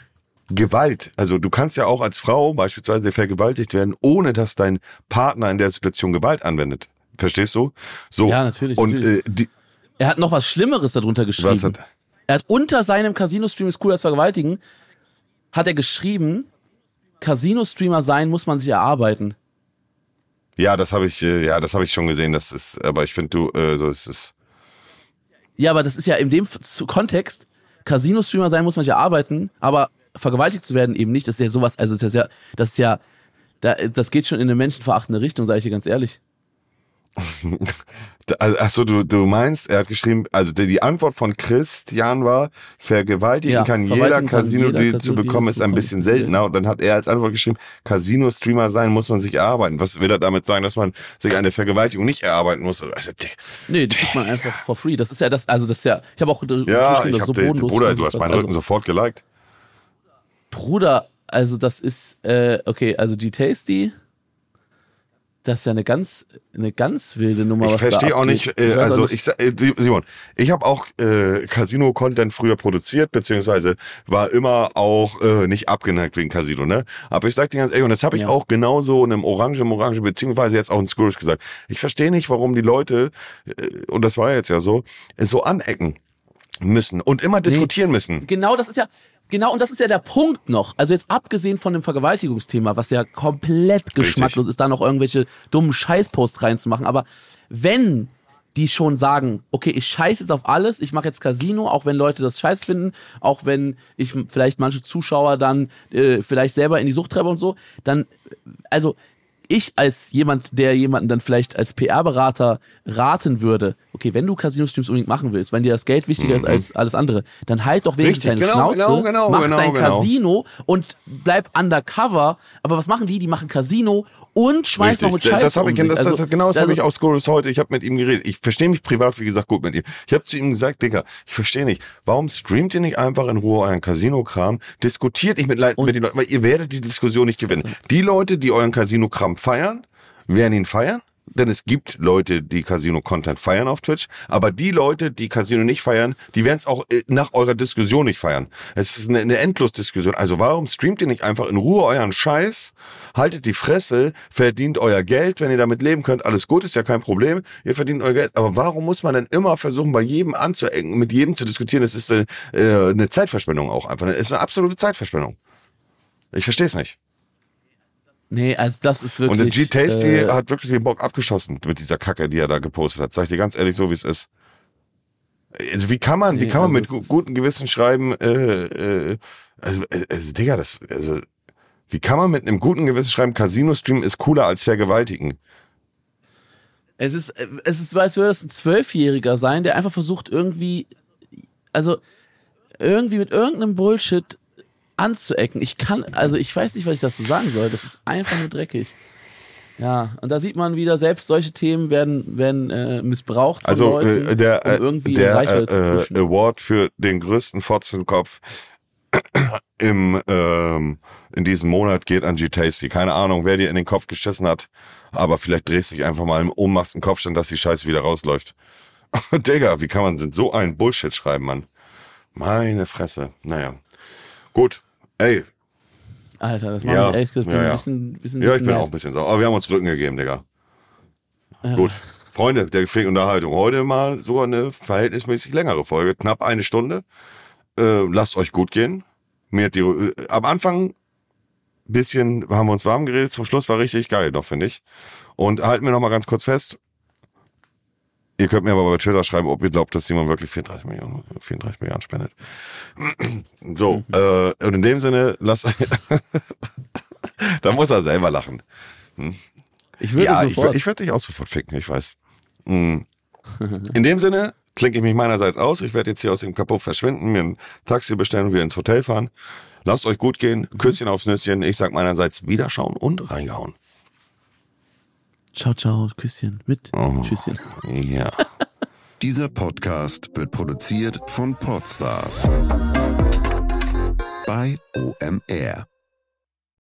Gewalt. Also du kannst ja auch als Frau beispielsweise vergewaltigt werden, ohne dass dein Partner in der Situation Gewalt anwendet. Verstehst du? So. Ja, natürlich, Und natürlich. Äh, die, Er hat noch was Schlimmeres darunter geschrieben. was hat, Er hat unter seinem Casino-Stream ist cool als Vergewaltigen, hat er geschrieben, Casino-Streamer sein muss man sich erarbeiten. Ja, das habe ich, äh, ja, das habe ich schon gesehen. Das ist, aber ich finde, du, äh, so ist es. Ja, aber das ist ja in dem Kontext, Casino-Streamer sein muss man sich erarbeiten, aber vergewaltigt zu werden eben nicht. Das ist ja sowas, also das ist ja, das ist ja, da, das geht schon in eine menschenverachtende Richtung, sage ich dir ganz ehrlich. Achso, du, du meinst, er hat geschrieben, also die, die Antwort von Christian war, vergewaltigen Ja, kann jeder, kann Casino zu bekommen ist ein bisschen seltener. Und dann hat er als Antwort geschrieben, Casino-Streamer sein muss man sich erarbeiten. Was will er damit sagen, dass man sich eine Vergewaltigung nicht erarbeiten muss? Also, die- Nee, die kriegt man einfach for free. Das ist ja das, also das ist ja, ich habe auch ja, ich hab so den. Bruder, du hast meinen also, Rücken sofort geliked. Bruder, also das ist, äh, okay, also die Tasty, das ist ja eine ganz, eine ganz wilde Nummer. Ich verstehe auch nicht, äh, also ich äh, Simon, ich habe auch äh, Casino-Content früher produziert, beziehungsweise war immer auch äh, nicht abgeneigt wegen Casino, ne? Aber ich sag dir ganz ehrlich, und das habe ich Ja. auch genauso in einem Orange im Orange, beziehungsweise jetzt auch in Skurrus gesagt. Ich verstehe nicht, warum die Leute, äh, und das war jetzt ja so, äh, so anecken müssen und immer diskutieren müssen. Genau, das ist ja, genau, und das ist ja der Punkt noch. Also jetzt abgesehen von dem Vergewaltigungsthema, was ja komplett geschmacklos ist, da noch irgendwelche dummen Scheißposts reinzumachen. Aber wenn die schon sagen, okay, ich scheiß jetzt auf alles, ich mache jetzt Casino, auch wenn Leute das scheiß finden, auch wenn ich vielleicht manche Zuschauer dann äh, vielleicht selber in die Sucht treibe und so, dann, also ich als jemand, der jemanden dann vielleicht als PR-Berater raten würde, okay, wenn du Casino-Streams unbedingt machen willst, wenn dir das Geld wichtiger ist als alles andere, dann halt doch wenigstens Mhm. Richtig, deine genau, Schnauze, genau, genau, mach genau, dein genau. Casino und bleib undercover. Aber was machen die? Die machen Casino und schmeißen noch mit. Scheiße Das ich, um das, sich. das, Also- genau das also- habe ich aus Scorus heute. Ich habe mit ihm geredet. Ich verstehe mich privat, wie gesagt, gut mit ihm. Ich habe zu ihm gesagt, Digga, ich verstehe nicht. Warum streamt ihr nicht einfach in Ruhe euren Casino-Kram? Diskutiert nicht mit, Leuten, mit den Leuten, weil ihr werdet die Diskussion nicht gewinnen. Die Leute, die euren Casino-Kram feiern, werden ihn feiern. Denn es gibt Leute, die Casino-Content feiern auf Twitch, aber die Leute, die Casino nicht feiern, die werden es auch äh, nach eurer Diskussion nicht feiern. Es ist eine, eine Endlosdiskussion. Also warum streamt ihr nicht einfach in Ruhe euren Scheiß, haltet die Fresse, verdient euer Geld, wenn ihr damit leben könnt, alles gut, ist ja kein Problem, ihr verdient euer Geld. Aber warum muss man denn immer versuchen, bei jedem anzuecken, mit jedem zu diskutieren? Das ist äh, äh, eine Zeitverschwendung auch einfach. Es ist eine absolute Zeitverschwendung. Ich verstehe es nicht. Nee, also das ist wirklich. Und der G-Tasty äh, hat wirklich den Bock abgeschossen mit dieser Kacke, die er da gepostet hat. Sag ich dir ganz ehrlich so, wie es ist. Also wie kann man, wie Nee, kann man also mit gutem Gewissen schreiben, äh, äh, also, äh, also Digga, das, also, wie kann man mit einem guten Gewissen schreiben, Casino-Stream ist cooler als Vergewaltigen? Es ist, es ist, als würde es ein Zwölfjähriger sein, der einfach versucht, irgendwie, also irgendwie mit irgendeinem Bullshit anzuecken. Ich kann, also ich weiß nicht, was ich dazu sagen soll. Das ist einfach nur dreckig. Ja, und da sieht man wieder, selbst solche Themen werden, werden äh, missbraucht von Also Leuten, äh, der, um äh, irgendwie der Reichweite zu äh, pushen. äh, Award für den größten Fotzenkopf im, ähm, in diesem Monat geht an G-Tasty. Keine Ahnung, wer dir in den Kopf geschissen hat, aber vielleicht drehst du dich einfach mal um, machst einen Kopfstand, dass die Scheiße wieder rausläuft. Digga, wie kann man denn so einen Bullshit schreiben, Mann? Meine Fresse. Naja. Gut. Ey, Alter, das macht ja, mich ehrlich gesagt ja, ja. ein bisschen, bisschen, ja, ich bin mad. auch ein bisschen sauer. Aber wir haben uns Rücken gegeben, Digga. Gut. Freunde der gefährlichen Unterhaltung. Heute mal sogar eine verhältnismäßig längere Folge. Knapp eine Stunde. Äh, lasst euch gut gehen. Mir hat die, äh, am Anfang bisschen haben wir uns warm geredet. Zum Schluss war richtig geil noch, finde ich. Und halten wir noch mal ganz kurz fest. Ihr könnt mir aber bei Twitter schreiben, ob ihr glaubt, dass Simon wirklich 34 Millionen, 34 Milliarden spendet. So, äh, und in dem Sinne, lasst da muss er selber lachen. Ich würde ja, ich, sofort. wür- ich würde dich auch sofort ficken, ich weiß. Mm. In dem Sinne klinke ich mich meinerseits aus. Ich werde jetzt hier aus dem Kaputt verschwinden, mir ein Taxi bestellen und wieder ins Hotel fahren. Lasst euch gut gehen. Küsschen aufs Nüsschen. Ich sag meinerseits Wiederschauen und reingehauen. Ciao, ciao, Küsschen. Mit Oh. Tschüsschen. Ja. Dieser Podcast wird produziert von Podstars bei OMR.